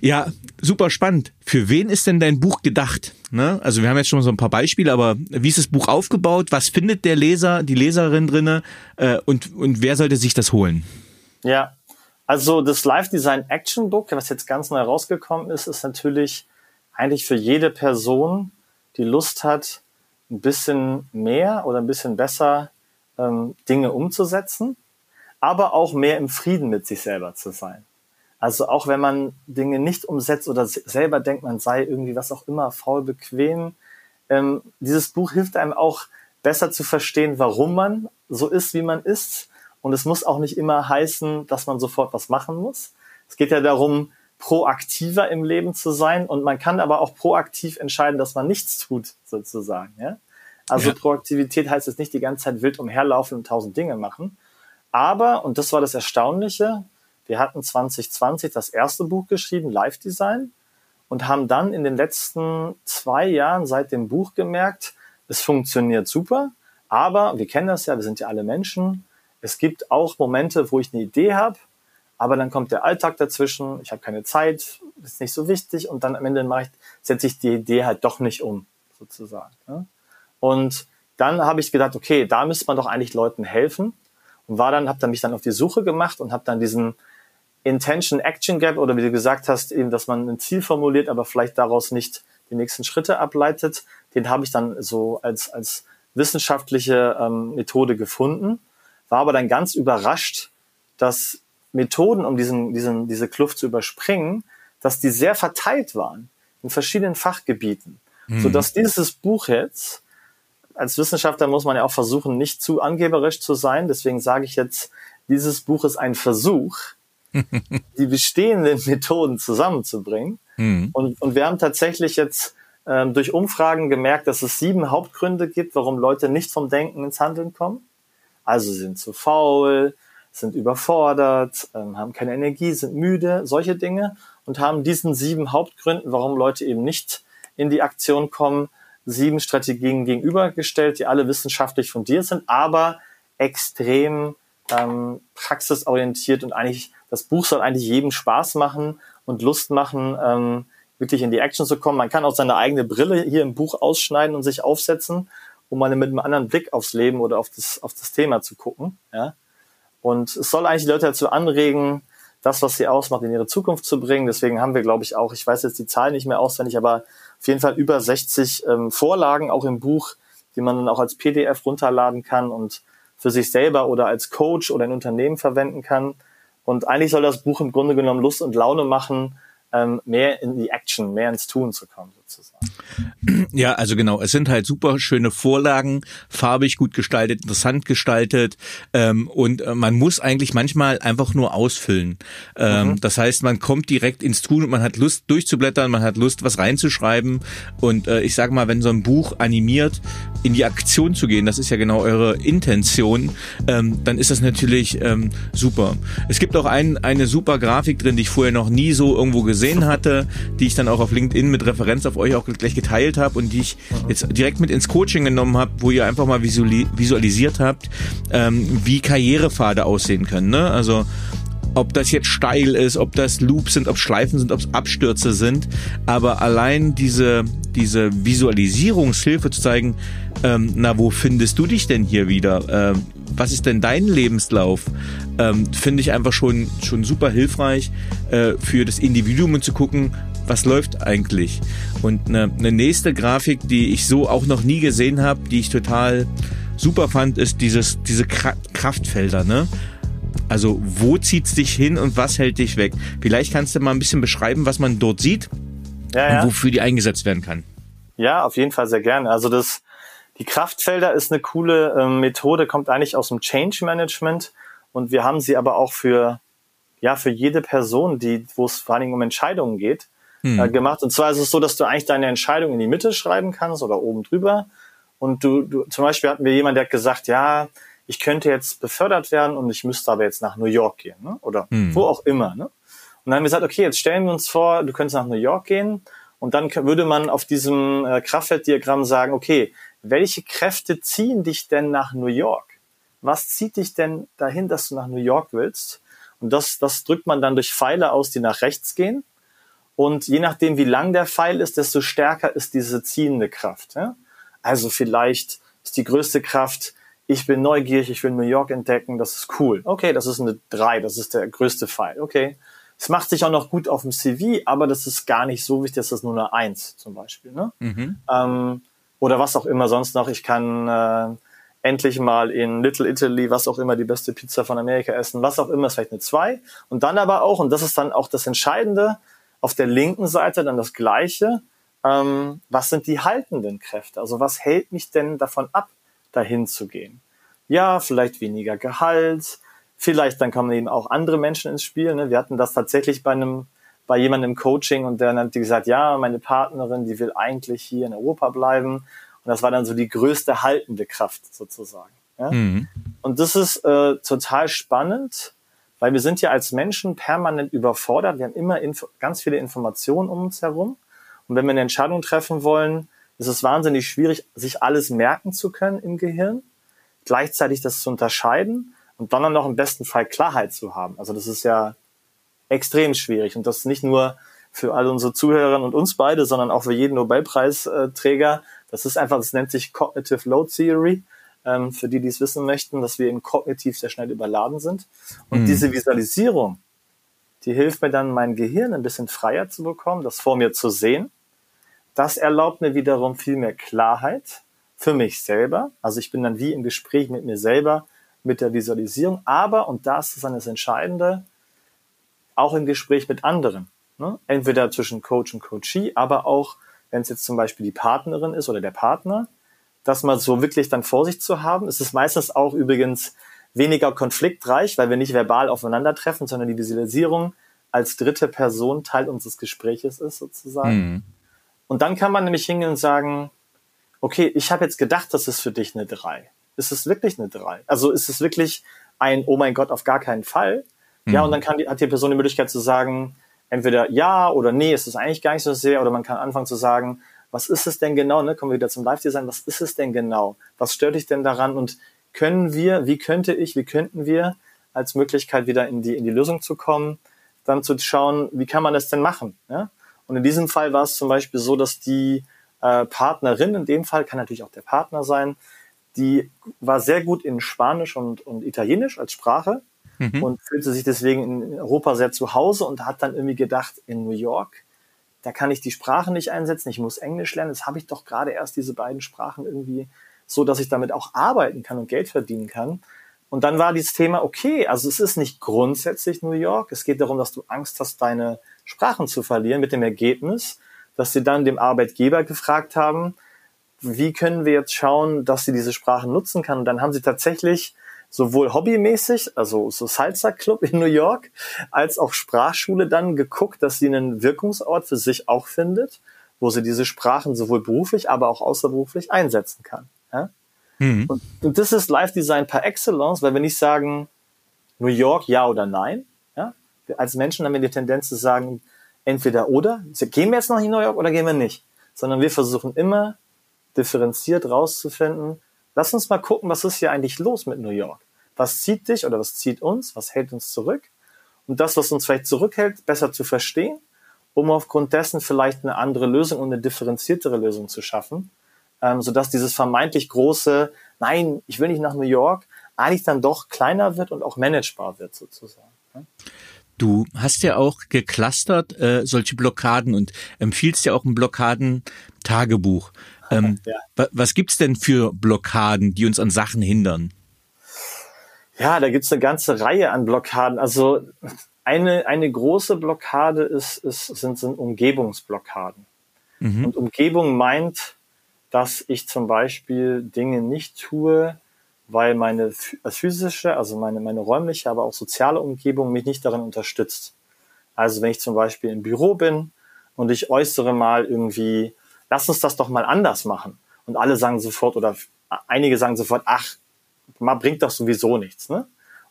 Ja, super spannend. Für wen ist denn dein Buch gedacht? Ne? Also wir haben jetzt schon so ein paar Beispiele, aber wie ist das Buch aufgebaut? Was findet der Leser, die Leserin drinne? Äh, und, und wer sollte sich das holen? Ja, also das Live Design Action Book, was jetzt ganz neu rausgekommen ist, ist natürlich eigentlich für jede Person, die Lust hat, ein bisschen mehr oder ein bisschen besser ähm, Dinge umzusetzen, aber auch mehr im Frieden mit sich selber zu sein. Also auch wenn man Dinge nicht umsetzt oder selber denkt, man sei irgendwie was auch immer faul bequem, ähm, dieses Buch hilft einem auch besser zu verstehen, warum man so ist, wie man ist. Und es muss auch nicht immer heißen, dass man sofort was machen muss. Es geht ja darum, proaktiver im Leben zu sein. Und man kann aber auch proaktiv entscheiden, dass man nichts tut, sozusagen. Ja? Also ja. Proaktivität heißt jetzt nicht die ganze Zeit wild umherlaufen und tausend Dinge machen. Aber, und das war das Erstaunliche, wir hatten 2020 das erste Buch geschrieben, Live Design, und haben dann in den letzten zwei Jahren seit dem Buch gemerkt, es funktioniert super, aber wir kennen das ja, wir sind ja alle Menschen. Es gibt auch Momente, wo ich eine Idee habe, aber dann kommt der Alltag dazwischen, ich habe keine Zeit, ist nicht so wichtig und dann am Ende mache ich, setze ich die Idee halt doch nicht um, sozusagen. Und dann habe ich gedacht, okay, da müsste man doch eigentlich Leuten helfen und war dann, habe dann mich dann auf die Suche gemacht und habe dann diesen Intention Action Gap oder wie du gesagt hast, eben, dass man ein Ziel formuliert, aber vielleicht daraus nicht die nächsten Schritte ableitet, den habe ich dann so als, als wissenschaftliche ähm, Methode gefunden, war aber dann ganz überrascht, dass Methoden, um diesen, diesen, diese Kluft zu überspringen, dass die sehr verteilt waren in verschiedenen Fachgebieten, mhm. so dass dieses Buch jetzt als Wissenschaftler muss man ja auch versuchen, nicht zu angeberisch zu sein. Deswegen sage ich jetzt, dieses Buch ist ein Versuch, die bestehenden Methoden zusammenzubringen. Mhm. Und, und wir haben tatsächlich jetzt ähm, durch Umfragen gemerkt, dass es sieben Hauptgründe gibt, warum Leute nicht vom Denken ins Handeln kommen. Also sind zu faul, sind überfordert, ähm, haben keine Energie, sind müde, solche Dinge und haben diesen sieben Hauptgründen, warum Leute eben nicht in die Aktion kommen, sieben Strategien gegenübergestellt, die alle wissenschaftlich fundiert sind, aber extrem ähm, praxisorientiert und eigentlich das Buch soll eigentlich jedem Spaß machen und Lust machen, ähm, wirklich in die Action zu kommen. Man kann auch seine eigene Brille hier im Buch ausschneiden und sich aufsetzen, um mal mit einem anderen Blick aufs Leben oder auf das, auf das Thema zu gucken. Ja? Und es soll eigentlich die Leute dazu anregen, das, was sie ausmacht, in ihre Zukunft zu bringen. Deswegen haben wir, glaube ich, auch, ich weiß jetzt die Zahl nicht mehr auswendig, aber auf jeden Fall über 60 ähm, Vorlagen auch im Buch, die man dann auch als PDF runterladen kann und für sich selber oder als Coach oder ein Unternehmen verwenden kann. Und eigentlich soll das Buch im Grunde genommen Lust und Laune machen, ähm, mehr in die Action, mehr ins Tun zu kommen sozusagen. Ja, also genau, es sind halt super schöne Vorlagen, farbig gut gestaltet, interessant gestaltet ähm, und äh, man muss eigentlich manchmal einfach nur ausfüllen. Ähm, mhm. Das heißt, man kommt direkt ins Tun und man hat Lust durchzublättern, man hat Lust, was reinzuschreiben und äh, ich sage mal, wenn so ein Buch animiert in die Aktion zu gehen, das ist ja genau eure Intention, ähm, dann ist das natürlich ähm, super. Es gibt auch ein, eine super Grafik drin, die ich vorher noch nie so irgendwo gesehen hatte, die ich dann auch auf LinkedIn mit Referenz auf euch auch gleich geteilt habe und die ich jetzt direkt mit ins Coaching genommen habe, wo ihr einfach mal visualisiert habt, ähm, wie Karrierepfade aussehen können. Ne? Also ob das jetzt steil ist, ob das Loops sind, ob Schleifen sind, ob es Abstürze sind. Aber allein diese, diese Visualisierungshilfe zu zeigen, ähm, na, wo findest du dich denn hier wieder? Ähm, was ist denn dein Lebenslauf? Ähm, Finde ich einfach schon, schon super hilfreich äh, für das Individuum zu gucken, was läuft eigentlich. Und eine, eine nächste Grafik, die ich so auch noch nie gesehen habe, die ich total super fand, ist dieses, diese Kraftfelder, ne? Also wo zieht's dich hin und was hält dich weg? Vielleicht kannst du mal ein bisschen beschreiben, was man dort sieht ja, ja. und wofür die eingesetzt werden kann. Ja, auf jeden Fall sehr gerne. Also das, die Kraftfelder ist eine coole äh, Methode, kommt eigentlich aus dem Change Management und wir haben sie aber auch für ja für jede Person, die wo es vor allen Dingen um Entscheidungen geht, hm. äh, gemacht. Und zwar ist es so, dass du eigentlich deine Entscheidung in die Mitte schreiben kannst oder oben drüber und du, du zum Beispiel hatten wir jemanden, der hat gesagt, ja, ich könnte jetzt befördert werden und ich müsste aber jetzt nach New York gehen, ne? oder hm. wo auch immer. Ne? Und dann haben wir gesagt, okay, jetzt stellen wir uns vor, du könntest nach New York gehen und dann würde man auf diesem äh, Kraftfelddiagramm sagen, okay, welche Kräfte ziehen dich denn nach New York? Was zieht dich denn dahin, dass du nach New York willst? Und das, das drückt man dann durch Pfeile aus, die nach rechts gehen. Und je nachdem, wie lang der Pfeil ist, desto stärker ist diese ziehende Kraft. Ja? Also vielleicht ist die größte Kraft, ich bin neugierig, ich will New York entdecken, das ist cool. Okay, das ist eine drei, das ist der größte Pfeil. Okay. Es macht sich auch noch gut auf dem CV, aber das ist gar nicht so wichtig, das ist nur eine Eins zum Beispiel. Ne? Mhm. Ähm, oder was auch immer sonst noch. Ich kann äh, endlich mal in Little Italy, was auch immer, die beste Pizza von Amerika essen, was auch immer, ist vielleicht eine zwei. Und dann aber auch, und das ist dann auch das Entscheidende, auf der linken Seite dann das Gleiche. Ähm, was sind die haltenden Kräfte? Also was hält mich denn davon ab, dahin zu gehen? Ja, vielleicht weniger Gehalt, vielleicht dann kommen eben auch andere Menschen ins Spiel. Ne? Wir hatten das tatsächlich bei einem bei jemandem im Coaching und der hat gesagt, ja, meine Partnerin, die will eigentlich hier in Europa bleiben. Und das war dann so die größte haltende Kraft sozusagen. Ja? Mhm. Und das ist äh, total spannend, weil wir sind ja als Menschen permanent überfordert. Wir haben immer ganz viele Informationen um uns herum. Und wenn wir eine Entscheidung treffen wollen, ist es wahnsinnig schwierig, sich alles merken zu können im Gehirn, gleichzeitig das zu unterscheiden und dann noch im besten Fall Klarheit zu haben. Also das ist ja extrem schwierig und das nicht nur für all unsere Zuhörer und uns beide, sondern auch für jeden Nobelpreisträger. Das ist einfach, das nennt sich Cognitive Load Theory ähm, für die, die es wissen möchten, dass wir eben kognitiv sehr schnell überladen sind. Und mhm. diese Visualisierung, die hilft mir dann, mein Gehirn ein bisschen freier zu bekommen, das vor mir zu sehen. Das erlaubt mir wiederum viel mehr Klarheit für mich selber. Also ich bin dann wie im Gespräch mit mir selber, mit der Visualisierung. Aber, und das ist dann das Entscheidende, auch im Gespräch mit anderen. Ne? Entweder zwischen Coach und Coachee, aber auch, wenn es jetzt zum Beispiel die Partnerin ist oder der Partner, das mal so wirklich dann vor sich zu haben. Es ist meistens auch übrigens weniger konfliktreich, weil wir nicht verbal aufeinandertreffen, sondern die Visualisierung als dritte Person Teil unseres Gespräches ist sozusagen. Mhm. Und dann kann man nämlich hingehen und sagen, okay, ich habe jetzt gedacht, das ist für dich eine drei. Ist es wirklich eine drei? Also ist es wirklich ein, oh mein Gott, auf gar keinen Fall? Mhm. Ja, und dann kann die, hat die Person die Möglichkeit zu sagen, entweder ja oder nee, ist es eigentlich gar nicht so sehr, oder man kann anfangen zu sagen, was ist es denn genau, ne? kommen wir wieder zum Live-Design, was ist es denn genau? Was stört dich denn daran? Und können wir, wie könnte ich, wie könnten wir als Möglichkeit wieder in die, in die Lösung zu kommen, dann zu schauen, wie kann man das denn machen? Ja? Und in diesem Fall war es zum Beispiel so, dass die äh, Partnerin, in dem Fall kann natürlich auch der Partner sein, die war sehr gut in Spanisch und, und Italienisch als Sprache mhm. und fühlte sich deswegen in Europa sehr zu Hause und hat dann irgendwie gedacht, in New York da kann ich die Sprache nicht einsetzen, ich muss Englisch lernen. Das habe ich doch gerade erst diese beiden Sprachen irgendwie so, dass ich damit auch arbeiten kann und Geld verdienen kann. Und dann war dieses Thema, okay, also es ist nicht grundsätzlich New York. Es geht darum, dass du Angst hast, deine Sprachen zu verlieren, mit dem Ergebnis, dass sie dann dem Arbeitgeber gefragt haben, wie können wir jetzt schauen, dass sie diese Sprachen nutzen kann. Und dann haben sie tatsächlich sowohl hobbymäßig, also so Salsa Club in New York, als auch Sprachschule dann geguckt, dass sie einen Wirkungsort für sich auch findet, wo sie diese Sprachen sowohl beruflich, aber auch außerberuflich einsetzen kann. Ja? Mhm. Und, und, das ist Live Design par excellence, weil wir nicht sagen, New York ja oder nein. Ja? als Menschen haben wir die Tendenz zu sagen, entweder oder. Gehen wir jetzt noch in New York oder gehen wir nicht? Sondern wir versuchen immer differenziert rauszufinden, Lass uns mal gucken, was ist hier eigentlich los mit New York? Was zieht dich oder was zieht uns? Was hält uns zurück? Und das, was uns vielleicht zurückhält, besser zu verstehen, um aufgrund dessen vielleicht eine andere Lösung und eine differenziertere Lösung zu schaffen, ähm, sodass dieses vermeintlich große, nein, ich will nicht nach New York, eigentlich dann doch kleiner wird und auch managebar wird sozusagen. Du hast ja auch geclustert äh, solche Blockaden und empfiehlst ja auch ein Blockaden-Tagebuch. Ähm, ja. Was gibt's denn für Blockaden, die uns an Sachen hindern? Ja, da gibt's eine ganze Reihe an Blockaden. Also eine, eine große Blockade ist, ist, sind, sind Umgebungsblockaden. Mhm. Und Umgebung meint, dass ich zum Beispiel Dinge nicht tue, weil meine physische, also meine, meine räumliche, aber auch soziale Umgebung mich nicht darin unterstützt. Also wenn ich zum Beispiel im Büro bin und ich äußere mal irgendwie lass uns das doch mal anders machen. und alle sagen sofort oder einige sagen sofort, ach, man bringt doch sowieso nichts, ne?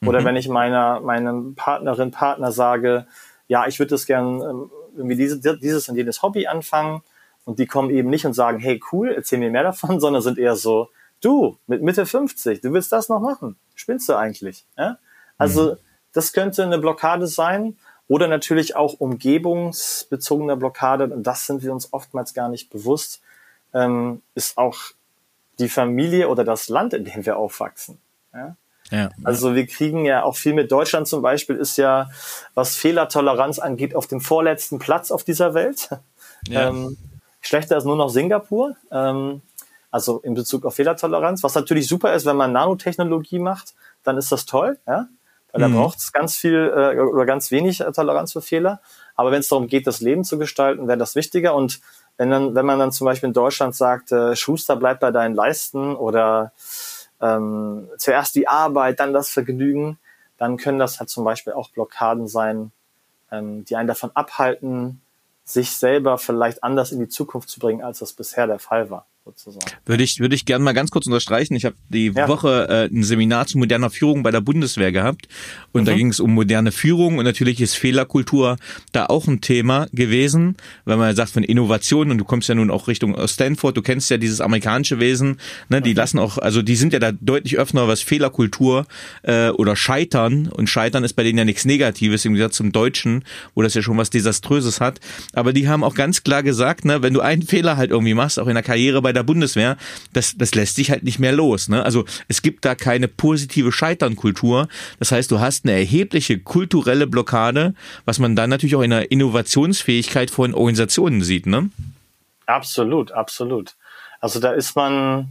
Oder mhm. wenn ich meiner, meinem Partnerin, Partner sage, ja, ich würde das gern ähm, irgendwie diese, dieses und jenes Hobby anfangen und die kommen eben nicht und sagen, hey, cool, erzähl mir mehr davon, sondern sind eher so, du, mit Mitte 50, du willst das noch machen? Spinnst du eigentlich? Ja? Also, mhm. das könnte eine Blockade sein oder natürlich auch umgebungsbezogene Blockade, und das sind wir uns oftmals gar nicht bewusst, ähm, ist auch die Familie oder das Land, in dem wir aufwachsen. Ja? Ja, also wir kriegen ja auch viel mit Deutschland zum Beispiel ist ja, was Fehlertoleranz angeht, auf dem vorletzten Platz auf dieser Welt. Ja. Ähm, schlechter ist nur noch Singapur. Ähm, also in Bezug auf Fehlertoleranz, was natürlich super ist, wenn man Nanotechnologie macht, dann ist das toll, ja, weil mhm. da braucht es ganz viel äh, oder ganz wenig äh, Toleranz für Fehler. Aber wenn es darum geht, das Leben zu gestalten, wäre das wichtiger. Und wenn dann, wenn man dann zum Beispiel in Deutschland sagt, äh, Schuster bleibt bei deinen Leisten oder ähm, zuerst die Arbeit, dann das Vergnügen, dann können das halt zum Beispiel auch Blockaden sein, ähm, die einen davon abhalten, sich selber vielleicht anders in die Zukunft zu bringen, als das bisher der Fall war sozusagen. Würde ich, würde ich gerne mal ganz kurz unterstreichen. Ich habe die ja. Woche äh, ein Seminar zu moderner Führung bei der Bundeswehr gehabt und mhm. da ging es um moderne Führung und natürlich ist Fehlerkultur da auch ein Thema gewesen, weil man sagt von Innovation und du kommst ja nun auch Richtung Stanford, du kennst ja dieses amerikanische Wesen, ne, die mhm. lassen auch, also die sind ja da deutlich öffner, was Fehlerkultur äh, oder Scheitern und Scheitern ist bei denen ja nichts Negatives im Gegensatz zum Deutschen, wo das ja schon was Desaströses hat, aber die haben auch ganz klar gesagt, ne, wenn du einen Fehler halt irgendwie machst, auch in der Karriere bei der Bundeswehr, das, das lässt sich halt nicht mehr los. Ne? Also es gibt da keine positive Scheiternkultur. Das heißt, du hast eine erhebliche kulturelle Blockade, was man dann natürlich auch in der Innovationsfähigkeit von Organisationen sieht. Ne? Absolut, absolut. Also da ist man,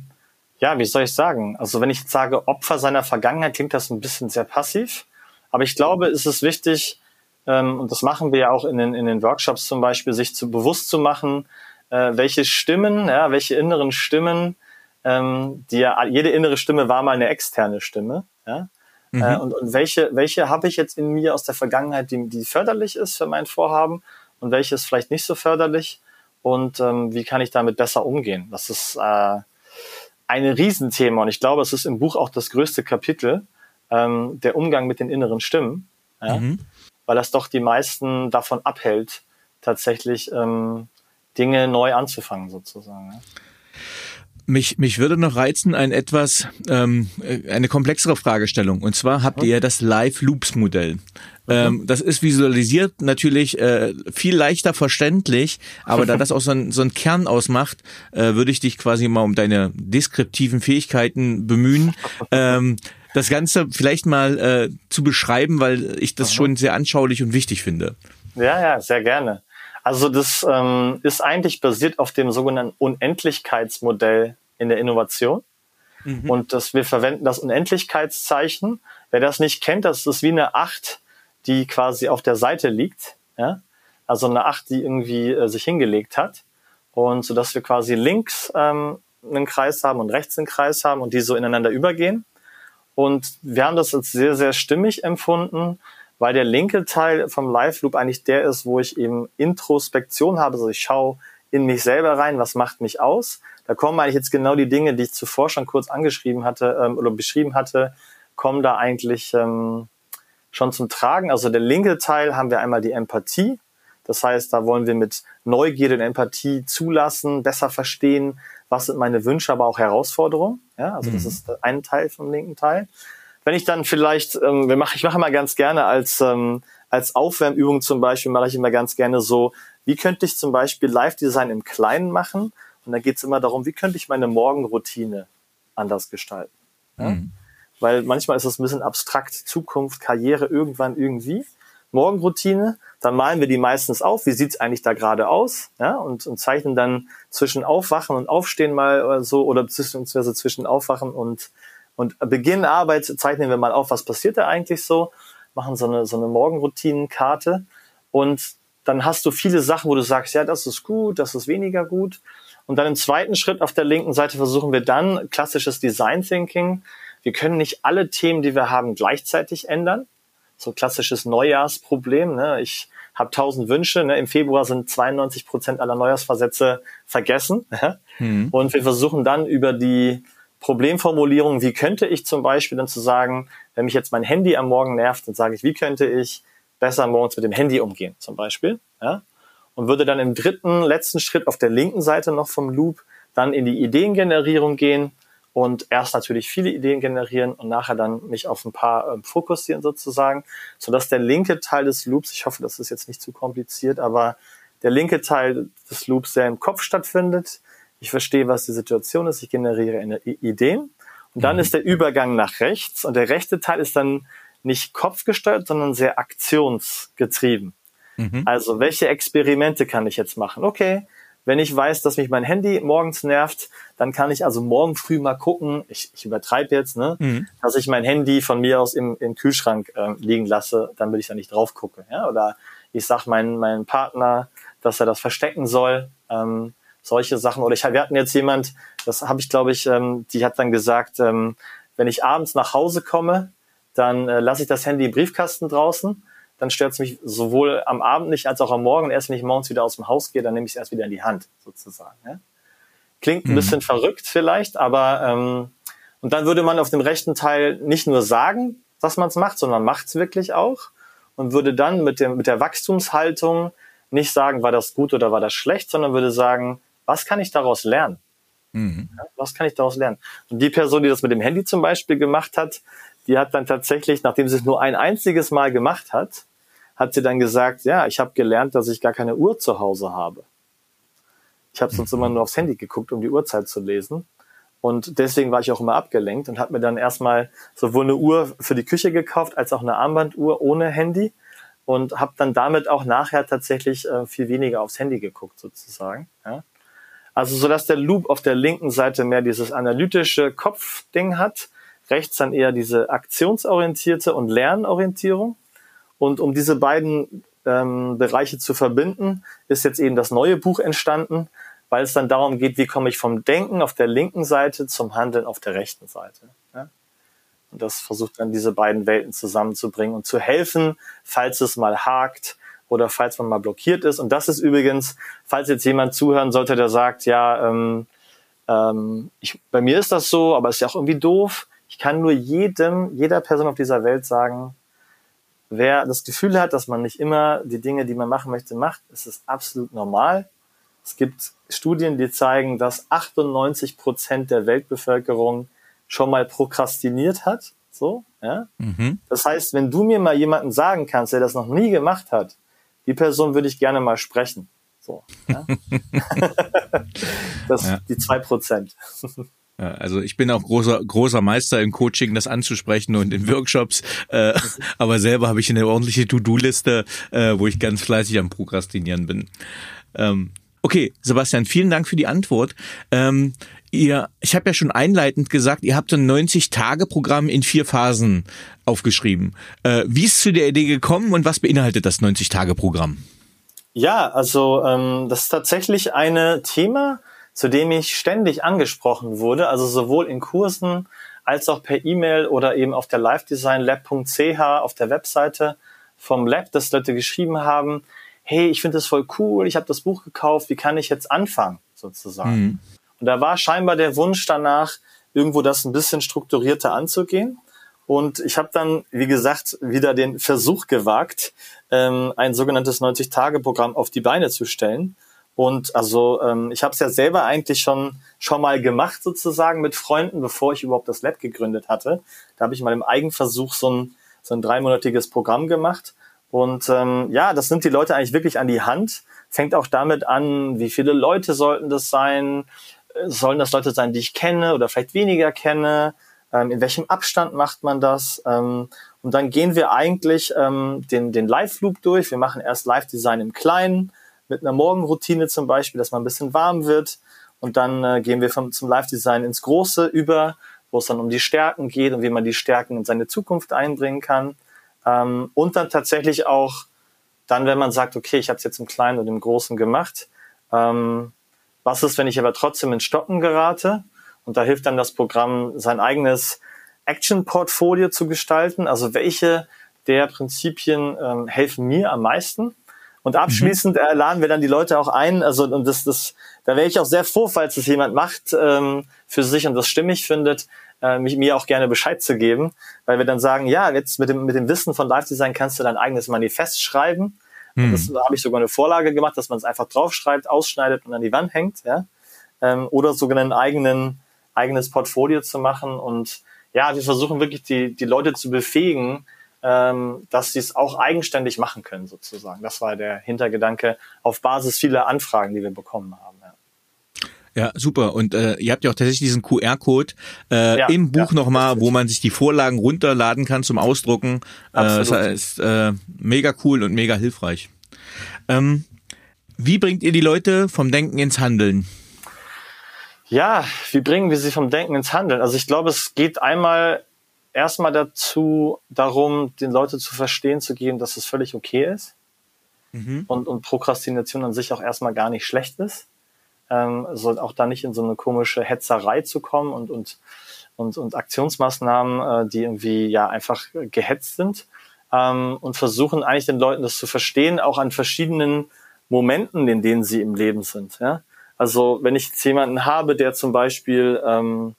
ja, wie soll ich sagen? Also wenn ich jetzt sage Opfer seiner Vergangenheit, klingt das ein bisschen sehr passiv. Aber ich glaube, es ist wichtig, ähm, und das machen wir ja auch in den, in den Workshops zum Beispiel, sich zu bewusst zu machen, äh, welche Stimmen, ja, welche inneren Stimmen, ähm, die ja, jede innere Stimme war mal eine externe Stimme, ja. Mhm. Äh, und, und welche, welche habe ich jetzt in mir aus der Vergangenheit, die, die förderlich ist für mein Vorhaben und welche ist vielleicht nicht so förderlich und ähm, wie kann ich damit besser umgehen? Das ist äh, ein Riesenthema und ich glaube, es ist im Buch auch das größte Kapitel, ähm, der Umgang mit den inneren Stimmen, ja? mhm. weil das doch die meisten davon abhält, tatsächlich ähm, Dinge neu anzufangen sozusagen. Mich, mich würde noch reizen ein etwas ähm, eine komplexere Fragestellung. Und zwar habt ihr ja das Live-Loops-Modell. Ähm, das ist visualisiert natürlich äh, viel leichter verständlich, aber da das auch so ein, so ein Kern ausmacht, äh, würde ich dich quasi mal um deine deskriptiven Fähigkeiten bemühen. Ähm, das Ganze vielleicht mal äh, zu beschreiben, weil ich das schon sehr anschaulich und wichtig finde. Ja, ja, sehr gerne. Also das ähm, ist eigentlich basiert auf dem sogenannten Unendlichkeitsmodell in der Innovation. Mhm. Und das, wir verwenden das Unendlichkeitszeichen. Wer das nicht kennt, das ist wie eine Acht, die quasi auf der Seite liegt. Ja? Also eine Acht, die irgendwie äh, sich hingelegt hat. Und so dass wir quasi links ähm, einen Kreis haben und rechts einen Kreis haben und die so ineinander übergehen. Und wir haben das als sehr, sehr stimmig empfunden weil der linke Teil vom Live Loop eigentlich der ist, wo ich eben Introspektion habe, also ich schaue in mich selber rein, was macht mich aus. Da kommen eigentlich jetzt genau die Dinge, die ich zuvor schon kurz angeschrieben hatte ähm, oder beschrieben hatte, kommen da eigentlich ähm, schon zum Tragen. Also der linke Teil haben wir einmal die Empathie. Das heißt, da wollen wir mit Neugierde und Empathie zulassen, besser verstehen, was sind meine Wünsche, aber auch Herausforderungen. Ja, also mhm. das ist ein Teil vom linken Teil wenn ich dann vielleicht, ähm, wir machen, ich mache immer ganz gerne als, ähm, als Aufwärmübung zum Beispiel, mache ich immer ganz gerne so, wie könnte ich zum Beispiel Live-Design im Kleinen machen? Und da geht es immer darum, wie könnte ich meine Morgenroutine anders gestalten? Ja? Mhm. Weil manchmal ist es ein bisschen abstrakt, Zukunft, Karriere, irgendwann, irgendwie. Morgenroutine, dann malen wir die meistens auf, wie sieht's eigentlich da gerade aus, ja, und, und zeichnen dann zwischen Aufwachen und Aufstehen mal oder so, oder beziehungsweise zwischen Aufwachen und und Beginn Arbeit zeichnen wir mal auf, was passiert da eigentlich so, machen so eine, so eine Morgenroutinenkarte und dann hast du viele Sachen, wo du sagst, ja, das ist gut, das ist weniger gut. Und dann im zweiten Schritt auf der linken Seite versuchen wir dann klassisches Design Thinking. Wir können nicht alle Themen, die wir haben, gleichzeitig ändern. So klassisches Neujahrsproblem. Ne? Ich habe tausend Wünsche. Ne? Im Februar sind 92 Prozent aller Neujahrsversätze vergessen. Mhm. Und wir versuchen dann über die Problemformulierung, wie könnte ich zum Beispiel dann zu sagen, wenn mich jetzt mein Handy am Morgen nervt, dann sage ich, wie könnte ich besser morgens mit dem Handy umgehen zum Beispiel. Ja? Und würde dann im dritten, letzten Schritt auf der linken Seite noch vom Loop dann in die Ideengenerierung gehen und erst natürlich viele Ideen generieren und nachher dann mich auf ein paar äh, fokussieren sozusagen, sodass der linke Teil des Loops, ich hoffe, das ist jetzt nicht zu kompliziert, aber der linke Teil des Loops sehr im Kopf stattfindet. Ich verstehe, was die Situation ist, ich generiere Ideen und dann mhm. ist der Übergang nach rechts und der rechte Teil ist dann nicht kopfgesteuert, sondern sehr aktionsgetrieben. Mhm. Also welche Experimente kann ich jetzt machen? Okay, wenn ich weiß, dass mich mein Handy morgens nervt, dann kann ich also morgen früh mal gucken, ich, ich übertreibe jetzt, ne, mhm. dass ich mein Handy von mir aus im, im Kühlschrank äh, liegen lasse, damit ich da nicht drauf gucke. Ja? Oder ich sag meinem meinem Partner, dass er das verstecken soll. Ähm, solche Sachen. Oder ich, wir hatten jetzt jemand, das habe ich, glaube ich, ähm, die hat dann gesagt, ähm, wenn ich abends nach Hause komme, dann äh, lasse ich das Handy im Briefkasten draußen dann stört es mich sowohl am Abend nicht als auch am Morgen. Erst wenn ich morgens wieder aus dem Haus gehe, dann nehme ich es erst wieder in die Hand, sozusagen. Ja? Klingt ein mhm. bisschen verrückt vielleicht, aber ähm, und dann würde man auf dem rechten Teil nicht nur sagen, dass man es macht, sondern macht es wirklich auch und würde dann mit, dem, mit der Wachstumshaltung nicht sagen, war das gut oder war das schlecht, sondern würde sagen, was kann ich daraus lernen? Mhm. Ja, was kann ich daraus lernen? Und die Person, die das mit dem Handy zum Beispiel gemacht hat, die hat dann tatsächlich, nachdem sie es nur ein einziges Mal gemacht hat, hat sie dann gesagt, ja, ich habe gelernt, dass ich gar keine Uhr zu Hause habe. Ich habe sonst immer nur aufs Handy geguckt, um die Uhrzeit zu lesen. Und deswegen war ich auch immer abgelenkt und habe mir dann erstmal sowohl eine Uhr für die Küche gekauft, als auch eine Armbanduhr ohne Handy und habe dann damit auch nachher tatsächlich äh, viel weniger aufs Handy geguckt sozusagen. Ja. Also so dass der Loop auf der linken Seite mehr dieses analytische Kopfding hat rechts dann eher diese aktionsorientierte und Lernorientierung. Und um diese beiden ähm, Bereiche zu verbinden, ist jetzt eben das neue Buch entstanden, weil es dann darum geht, wie komme ich vom Denken auf der linken Seite zum Handeln auf der rechten Seite. Ja? Und das versucht dann diese beiden Welten zusammenzubringen und zu helfen, falls es mal hakt oder falls man mal blockiert ist. Und das ist übrigens, falls jetzt jemand zuhören sollte, der sagt, ja, ähm, ähm, ich, bei mir ist das so, aber ist ja auch irgendwie doof ich kann nur jedem, jeder Person auf dieser Welt sagen, wer das Gefühl hat, dass man nicht immer die Dinge, die man machen möchte, macht, ist es absolut normal. Es gibt Studien, die zeigen, dass 98 Prozent der Weltbevölkerung schon mal prokrastiniert hat. So, ja. Mhm. Das heißt, wenn du mir mal jemanden sagen kannst, der das noch nie gemacht hat, die Person würde ich gerne mal sprechen. So. Ja? das, ja. die zwei Prozent. Also ich bin auch großer großer Meister im Coaching, das anzusprechen und in Workshops, äh, aber selber habe ich eine ordentliche To-Do-Liste, äh, wo ich ganz fleißig am Prokrastinieren bin. Ähm, okay, Sebastian, vielen Dank für die Antwort. Ähm, ihr, ich habe ja schon einleitend gesagt, ihr habt ein 90-Tage-Programm in vier Phasen aufgeschrieben. Äh, wie ist zu der Idee gekommen und was beinhaltet das 90-Tage-Programm? Ja, also ähm, das ist tatsächlich ein Thema, zu dem ich ständig angesprochen wurde, also sowohl in Kursen als auch per E-Mail oder eben auf der livedesignlab.ch auf der Webseite vom Lab, dass Leute geschrieben haben, hey, ich finde das voll cool, ich habe das Buch gekauft, wie kann ich jetzt anfangen, sozusagen. Mhm. Und da war scheinbar der Wunsch danach, irgendwo das ein bisschen strukturierter anzugehen. Und ich habe dann, wie gesagt, wieder den Versuch gewagt, ähm, ein sogenanntes 90-Tage-Programm auf die Beine zu stellen. Und also ähm, ich habe es ja selber eigentlich schon schon mal gemacht sozusagen mit Freunden, bevor ich überhaupt das Lab gegründet hatte. Da habe ich mal im Eigenversuch so ein so ein dreimonatiges Programm gemacht. Und ähm, ja, das nimmt die Leute eigentlich wirklich an die Hand. Fängt auch damit an, wie viele Leute sollten das sein? Sollen das Leute sein, die ich kenne oder vielleicht weniger kenne? Ähm, in welchem Abstand macht man das? Ähm, und dann gehen wir eigentlich ähm, den, den Live-Loop durch. Wir machen erst Live-Design im Kleinen mit einer Morgenroutine zum Beispiel, dass man ein bisschen warm wird. Und dann äh, gehen wir vom, zum Live-Design ins Große über, wo es dann um die Stärken geht und wie man die Stärken in seine Zukunft einbringen kann. Ähm, und dann tatsächlich auch dann, wenn man sagt, okay, ich habe es jetzt im Kleinen und im Großen gemacht, ähm, was ist, wenn ich aber trotzdem ins Stocken gerate? Und da hilft dann das Programm, sein eigenes Action-Portfolio zu gestalten. Also welche der Prinzipien ähm, helfen mir am meisten? Und abschließend äh, laden wir dann die Leute auch ein, also und das, das, da wäre ich auch sehr froh, falls es jemand macht ähm, für sich und das stimmig findet, äh, mich, mir auch gerne Bescheid zu geben, weil wir dann sagen, ja, jetzt mit dem, mit dem Wissen von Live Design kannst du dein eigenes Manifest schreiben. Hm. Das habe ich sogar eine Vorlage gemacht, dass man es einfach draufschreibt, ausschneidet und an die Wand hängt, ja. Ähm, oder sogar einen eigenen, eigenes Portfolio zu machen. Und ja, wir versuchen wirklich die, die Leute zu befähigen, ähm, dass sie es auch eigenständig machen können, sozusagen. Das war der Hintergedanke auf Basis vieler Anfragen, die wir bekommen haben. Ja. Super. Und äh, ihr habt ja auch tatsächlich diesen QR-Code äh, ja, im Buch ja, nochmal, wo man sich die Vorlagen runterladen kann zum Ausdrucken. Äh, das ist äh, mega cool und mega hilfreich. Ähm, wie bringt ihr die Leute vom Denken ins Handeln? Ja, wie bringen wir sie vom Denken ins Handeln? Also ich glaube, es geht einmal erstmal dazu, darum, den Leuten zu verstehen zu geben, dass es völlig okay ist mhm. und, und Prokrastination an sich auch erstmal gar nicht schlecht ist. Ähm, soll auch da nicht in so eine komische Hetzerei zu kommen und, und, und, und Aktionsmaßnahmen, äh, die irgendwie ja einfach gehetzt sind ähm, und versuchen eigentlich den Leuten das zu verstehen, auch an verschiedenen Momenten, in denen sie im Leben sind. Ja? Also wenn ich jetzt jemanden habe, der zum Beispiel ähm,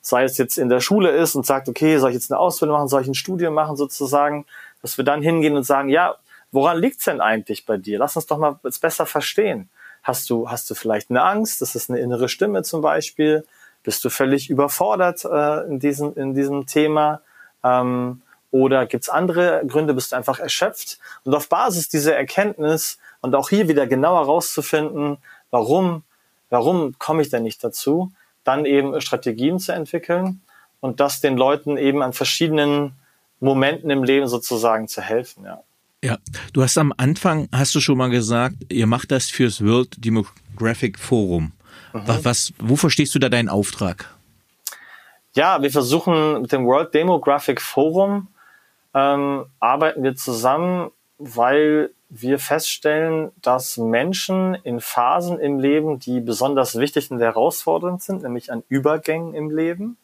sei es jetzt in der Schule ist und sagt, okay, soll ich jetzt eine Ausbildung machen, soll ich ein Studium machen sozusagen, dass wir dann hingehen und sagen, ja, woran liegt's denn eigentlich bei dir? Lass uns doch mal jetzt besser verstehen. Hast du, hast du vielleicht eine Angst? Das ist eine innere Stimme zum Beispiel. Bist du völlig überfordert äh, in, diesem, in diesem Thema? Ähm, oder gibt's andere Gründe? Bist du einfach erschöpft? Und auf Basis dieser Erkenntnis und auch hier wieder genauer rauszufinden, warum, warum komme ich denn nicht dazu, dann eben Strategien zu entwickeln und das den Leuten eben an verschiedenen Momenten im Leben sozusagen zu helfen, ja. Ja, du hast am Anfang, hast du schon mal gesagt, ihr macht das fürs World Demographic Forum. Mhm. Was, was, wo verstehst du da deinen Auftrag? Ja, wir versuchen mit dem World Demographic Forum ähm, arbeiten wir zusammen, weil wir feststellen, dass Menschen in Phasen im Leben, die besonders wichtig und herausfordernd sind, nämlich an Übergängen im Leben,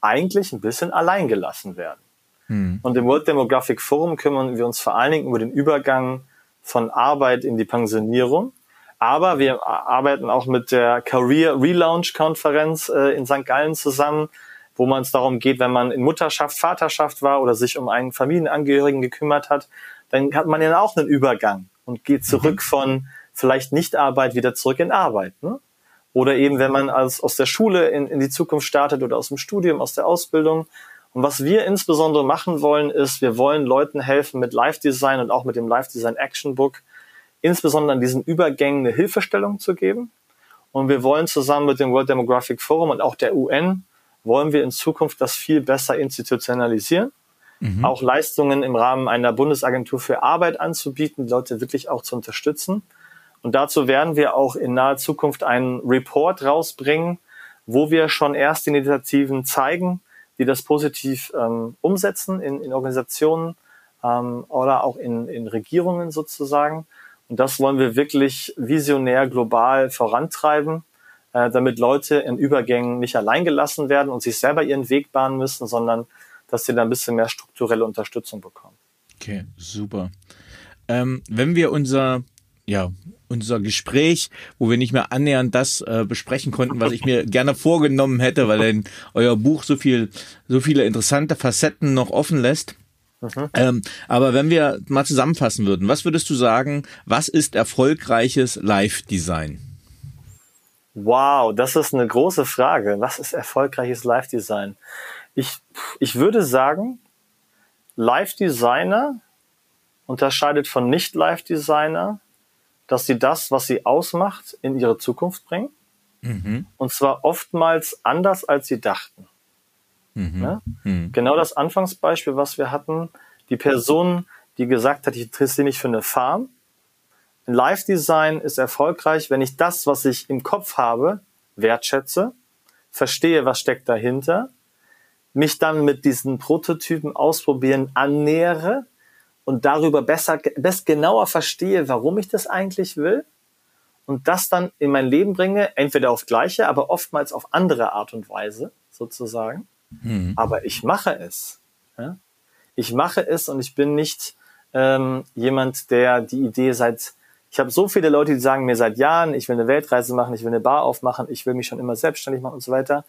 eigentlich ein bisschen alleingelassen werden. Hm. Und im World Demographic Forum kümmern wir uns vor allen Dingen über den Übergang von Arbeit in die Pensionierung. Aber wir arbeiten auch mit der Career Relaunch Konferenz äh, in St. Gallen zusammen, wo man es darum geht, wenn man in Mutterschaft, Vaterschaft war oder sich um einen Familienangehörigen gekümmert hat, dann hat man ja auch einen Übergang und geht zurück mhm. von vielleicht Nichtarbeit wieder zurück in Arbeit. Ne? Oder eben, wenn man als, aus der Schule in, in die Zukunft startet oder aus dem Studium, aus der Ausbildung. Und was wir insbesondere machen wollen, ist, wir wollen Leuten helfen mit Live Design und auch mit dem Live Design Action Book, insbesondere an diesen Übergängen eine Hilfestellung zu geben. Und wir wollen zusammen mit dem World Demographic Forum und auch der UN, wollen wir in Zukunft das viel besser institutionalisieren mhm. auch Leistungen im Rahmen einer Bundesagentur für Arbeit anzubieten, Leute wirklich auch zu unterstützen. Und dazu werden wir auch in naher Zukunft einen Report rausbringen, wo wir schon erste Initiativen zeigen, die das positiv ähm, umsetzen in, in Organisationen ähm, oder auch in, in Regierungen sozusagen. Und das wollen wir wirklich visionär global vorantreiben, äh, damit Leute in Übergängen nicht allein gelassen werden und sich selber ihren Weg bahnen müssen, sondern dass sie da ein bisschen mehr strukturelle Unterstützung bekommen. Okay, super. Ähm, wenn wir unser ja, unser Gespräch, wo wir nicht mehr annähernd das äh, besprechen konnten, was ich mir gerne vorgenommen hätte, weil denn euer Buch so viel, so viele interessante Facetten noch offen lässt. Mhm. Ähm, aber wenn wir mal zusammenfassen würden, was würdest du sagen, was ist erfolgreiches Live-Design? Wow, das ist eine große Frage. Was ist erfolgreiches Live-Design? Ich, ich würde sagen, Live-Designer unterscheidet von Nicht-Live-Designer, dass sie das, was sie ausmacht, in ihre Zukunft bringen. Mhm. Und zwar oftmals anders, als sie dachten. Mhm. Ja? Mhm. Genau das Anfangsbeispiel, was wir hatten, die Person, die gesagt hat, ich interessiere mich für eine Farm. Live-Design ist erfolgreich, wenn ich das, was ich im Kopf habe, wertschätze, verstehe, was steckt dahinter mich dann mit diesen Prototypen ausprobieren annähere und darüber besser, best genauer verstehe, warum ich das eigentlich will und das dann in mein Leben bringe, entweder auf gleiche, aber oftmals auf andere Art und Weise sozusagen. Mhm. Aber ich mache es. Ja? Ich mache es und ich bin nicht ähm, jemand, der die Idee seit, ich habe so viele Leute, die sagen mir seit Jahren, ich will eine Weltreise machen, ich will eine Bar aufmachen, ich will mich schon immer selbstständig machen und so weiter.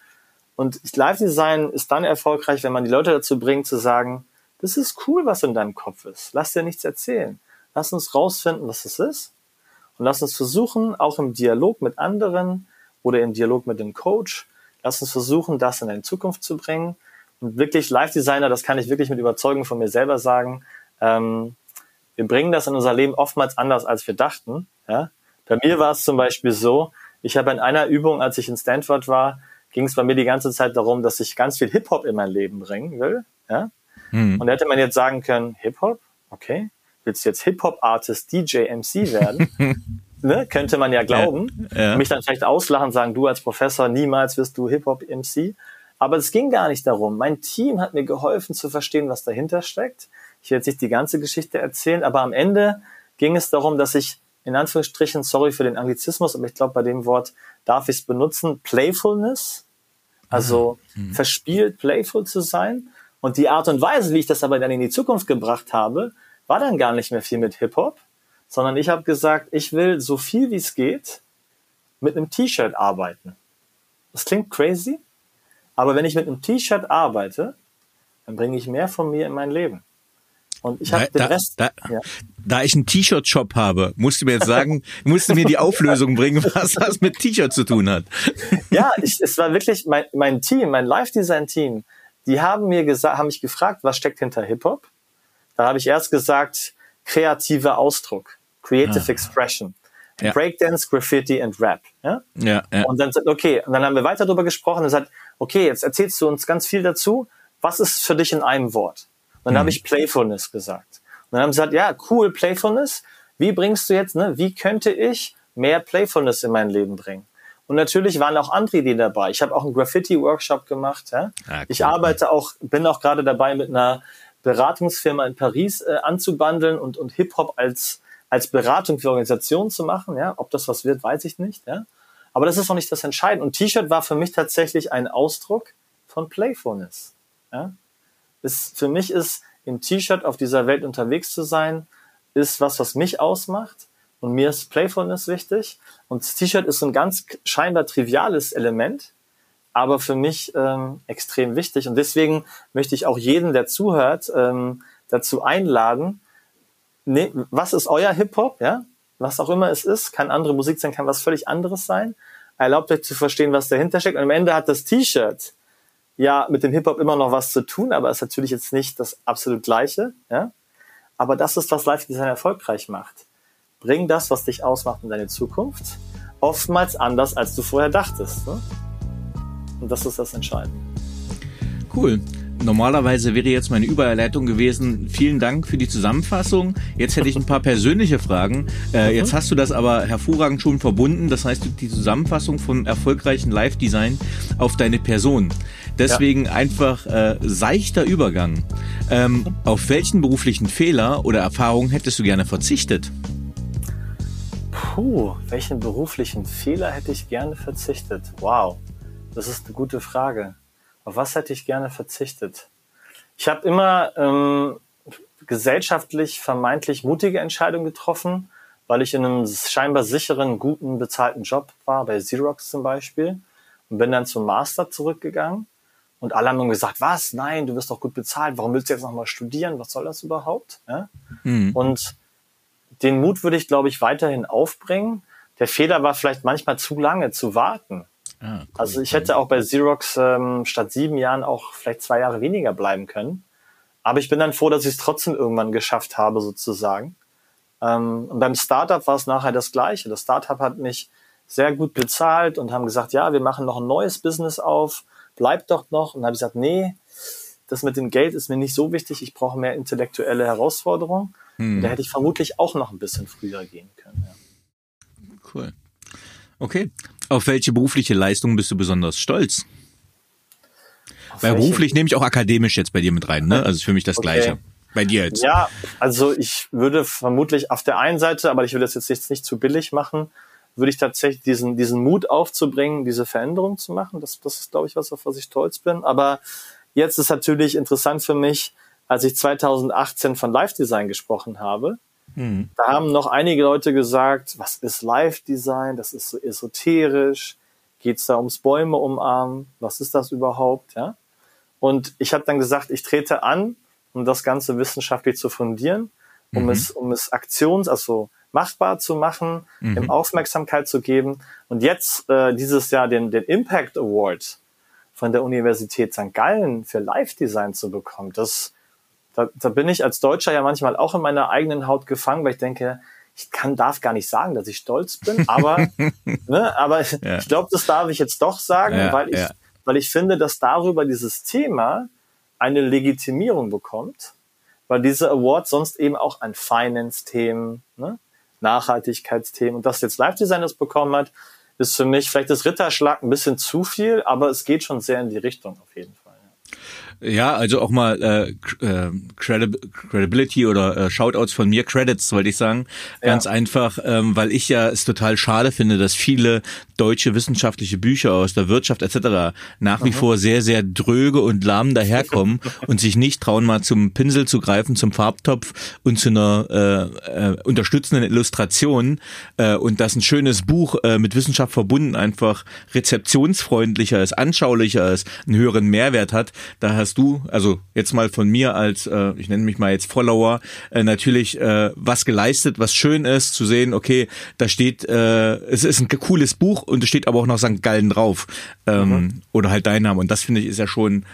Und Live Design ist dann erfolgreich, wenn man die Leute dazu bringt zu sagen, das ist cool, was in deinem Kopf ist. Lass dir nichts erzählen. Lass uns rausfinden, was es ist. Und lass uns versuchen, auch im Dialog mit anderen oder im Dialog mit dem Coach, lass uns versuchen, das in deine Zukunft zu bringen. Und wirklich Live-Designer, das kann ich wirklich mit Überzeugung von mir selber sagen, ähm, wir bringen das in unser Leben oftmals anders, als wir dachten. Ja? Bei mir war es zum Beispiel so, ich habe in einer Übung, als ich in Stanford war, ging es bei mir die ganze Zeit darum, dass ich ganz viel Hip-Hop in mein Leben bringen will. Ja? Mhm. Und da hätte man jetzt sagen können, Hip-Hop, okay, willst du jetzt Hip-Hop-Artist, DJ, MC werden? ne? Könnte man ja glauben. Ja, ja. Mich dann vielleicht auslachen und sagen, du als Professor, niemals wirst du Hip-Hop-MC. Aber es ging gar nicht darum. Mein Team hat mir geholfen zu verstehen, was dahinter steckt. Ich werde jetzt nicht die ganze Geschichte erzählen, aber am Ende ging es darum, dass ich in Anführungsstrichen, sorry für den Anglizismus, aber ich glaube, bei dem Wort darf ich es benutzen, Playfulness, also mhm. verspielt, playful zu sein. Und die Art und Weise, wie ich das aber dann in die Zukunft gebracht habe, war dann gar nicht mehr viel mit Hip-Hop, sondern ich habe gesagt, ich will so viel wie es geht mit einem T-Shirt arbeiten. Das klingt crazy, aber wenn ich mit einem T-Shirt arbeite, dann bringe ich mehr von mir in mein Leben. Und ich habe den da, Rest. Da, ja. da ich einen T-Shirt-Shop habe, musst du mir jetzt sagen, musst du mir die Auflösung bringen, was das mit T-Shirt zu tun hat. Ja, ich, es war wirklich mein, mein Team, mein Live-Design-Team. Die haben mir gesagt, haben mich gefragt, was steckt hinter Hip-Hop? Da habe ich erst gesagt, kreativer Ausdruck, Creative ah. Expression. Ja. Breakdance, Graffiti und Rap. Ja? Ja, ja. Und dann okay, und dann haben wir weiter darüber gesprochen und gesagt, okay, jetzt erzählst du uns ganz viel dazu. Was ist für dich in einem Wort? Und dann mhm. habe ich Playfulness gesagt. Und dann haben sie gesagt, ja, cool, Playfulness. Wie bringst du jetzt, ne, wie könnte ich mehr Playfulness in mein Leben bringen? Und natürlich waren auch andere Ideen dabei. Ich habe auch einen Graffiti-Workshop gemacht. Ja? Ah, cool. Ich arbeite auch, bin auch gerade dabei, mit einer Beratungsfirma in Paris äh, anzubandeln und, und Hip-Hop als, als Beratung für Organisationen zu machen. Ja? Ob das was wird, weiß ich nicht. Ja? Aber das ist auch nicht das Entscheidende. Und T-Shirt war für mich tatsächlich ein Ausdruck von Playfulness. Ja? ist, für mich ist im T-Shirt auf dieser Welt unterwegs zu sein, ist was, was mich ausmacht. Und mir ist Playfulness wichtig. Und das T-Shirt ist so ein ganz scheinbar triviales Element, aber für mich ähm, extrem wichtig. Und deswegen möchte ich auch jeden, der zuhört, ähm, dazu einladen, ne, was ist euer Hip-Hop, ja? Was auch immer es ist, kann andere Musik sein, kann was völlig anderes sein. Erlaubt euch zu verstehen, was dahinter steckt. Und am Ende hat das T-Shirt ja mit dem Hip-Hop immer noch was zu tun, aber ist natürlich jetzt nicht das absolut gleiche. Ja? Aber das ist, was Live Design erfolgreich macht. Bring das, was dich ausmacht in deine Zukunft, oftmals anders, als du vorher dachtest. Ne? Und das ist das Entscheidende. Cool. Normalerweise wäre jetzt meine Überleitung gewesen. Vielen Dank für die Zusammenfassung. Jetzt hätte ich ein paar persönliche Fragen. Äh, mhm. Jetzt hast du das aber hervorragend schon verbunden. Das heißt, die Zusammenfassung vom erfolgreichen Live-Design auf deine Person. Deswegen ja. einfach äh, seichter Übergang. Ähm, auf welchen beruflichen Fehler oder Erfahrungen hättest du gerne verzichtet? Puh, welchen beruflichen Fehler hätte ich gerne verzichtet? Wow, das ist eine gute Frage. Auf was hätte ich gerne verzichtet? Ich habe immer ähm, gesellschaftlich vermeintlich mutige Entscheidungen getroffen, weil ich in einem scheinbar sicheren, guten, bezahlten Job war, bei Xerox zum Beispiel, und bin dann zum Master zurückgegangen. Und alle haben gesagt, was? Nein, du wirst doch gut bezahlt. Warum willst du jetzt nochmal studieren? Was soll das überhaupt? Ja? Mhm. Und den Mut würde ich, glaube ich, weiterhin aufbringen. Der Fehler war vielleicht manchmal zu lange zu warten. Ah, cool. Also ich hätte auch bei Xerox ähm, statt sieben Jahren auch vielleicht zwei Jahre weniger bleiben können. Aber ich bin dann froh, dass ich es trotzdem irgendwann geschafft habe, sozusagen. Ähm, und beim Startup war es nachher das Gleiche. Das Startup hat mich sehr gut bezahlt und haben gesagt, ja, wir machen noch ein neues Business auf, bleib doch noch. Und dann habe ich gesagt, nee, das mit dem Geld ist mir nicht so wichtig, ich brauche mehr intellektuelle Herausforderungen. Hm. Da hätte ich vermutlich auch noch ein bisschen früher gehen können. Ja. Cool. Okay. Auf welche berufliche Leistung bist du besonders stolz? Auf Bei welche? beruflich nehme ich auch akademisch jetzt bei dir mit rein, ne? Also für mich das okay. Gleiche. Bei dir jetzt. Ja, also ich würde vermutlich auf der einen Seite, aber ich will das jetzt nicht, nicht zu billig machen, würde ich tatsächlich diesen, diesen Mut aufzubringen, diese Veränderung zu machen. Das, das ist, glaube ich, was, auf was ich stolz bin. Aber jetzt ist natürlich interessant für mich, als ich 2018 von Live Design gesprochen habe, mhm. da haben noch einige Leute gesagt, was ist Live Design? Das ist so esoterisch. Geht es da ums Bäume umarmen? Was ist das überhaupt? Ja? Und ich habe dann gesagt, ich trete an, um das Ganze wissenschaftlich zu fundieren, um mhm. es, um es aktions, also machbar zu machen, mhm. ihm Aufmerksamkeit zu geben. Und jetzt äh, dieses Jahr den, den Impact Award von der Universität St. Gallen für Live-Design zu bekommen, das, da, da bin ich als Deutscher ja manchmal auch in meiner eigenen Haut gefangen, weil ich denke, ich kann, darf gar nicht sagen, dass ich stolz bin, aber, ne, aber ja. ich glaube, das darf ich jetzt doch sagen, ja, weil ich, ja. weil ich finde, dass darüber dieses Thema eine Legitimierung bekommt, weil diese Awards sonst eben auch an Finance-Themen, ne, Nachhaltigkeitsthemen und dass jetzt Live-Design das bekommen hat, ist für mich vielleicht das Ritterschlag ein bisschen zu viel, aber es geht schon sehr in die Richtung auf jeden Fall. Also auch mal äh, äh, Credibility oder äh, Shoutouts von mir, Credits wollte ich sagen. Ganz ja. einfach, ähm, weil ich ja es total schade finde, dass viele deutsche wissenschaftliche Bücher aus der Wirtschaft etc. nach wie mhm. vor sehr, sehr dröge und lahm daherkommen und sich nicht trauen, mal zum Pinsel zu greifen, zum Farbtopf und zu einer äh, äh, unterstützenden Illustration äh, und dass ein schönes Buch äh, mit Wissenschaft verbunden einfach rezeptionsfreundlicher ist, anschaulicher ist, einen höheren Mehrwert hat. Da hast du, also jetzt mal von mir als, äh, ich nenne mich mal jetzt Follower, äh, natürlich äh, was geleistet, was schön ist, zu sehen, okay, da steht, äh, es ist ein cooles Buch und es steht aber auch noch St. Gallen drauf. Ähm, mhm. Oder halt dein Name. Und das finde ich ist ja schon,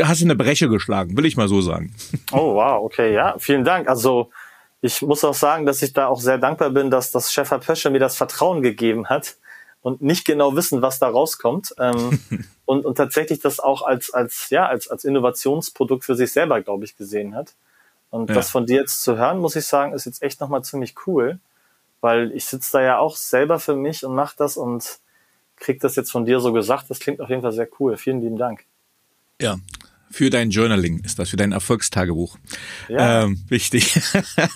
hast du eine Breche geschlagen, will ich mal so sagen. Oh, wow, okay, ja, vielen Dank. Also ich muss auch sagen, dass ich da auch sehr dankbar bin, dass das Chef Pösche mir das Vertrauen gegeben hat und nicht genau wissen, was da rauskommt. Ähm, und, und tatsächlich das auch als, als, ja, als, als Innovationsprodukt für sich selber, glaube ich, gesehen hat. Und ja. das von dir jetzt zu hören, muss ich sagen, ist jetzt echt nochmal ziemlich cool, weil ich sitze da ja auch selber für mich und mache das und krieg das jetzt von dir so gesagt. Das klingt auf jeden Fall sehr cool. Vielen lieben Dank. Ja, für dein Journaling ist das, für dein Erfolgstagebuch. Ja. Ähm, wichtig.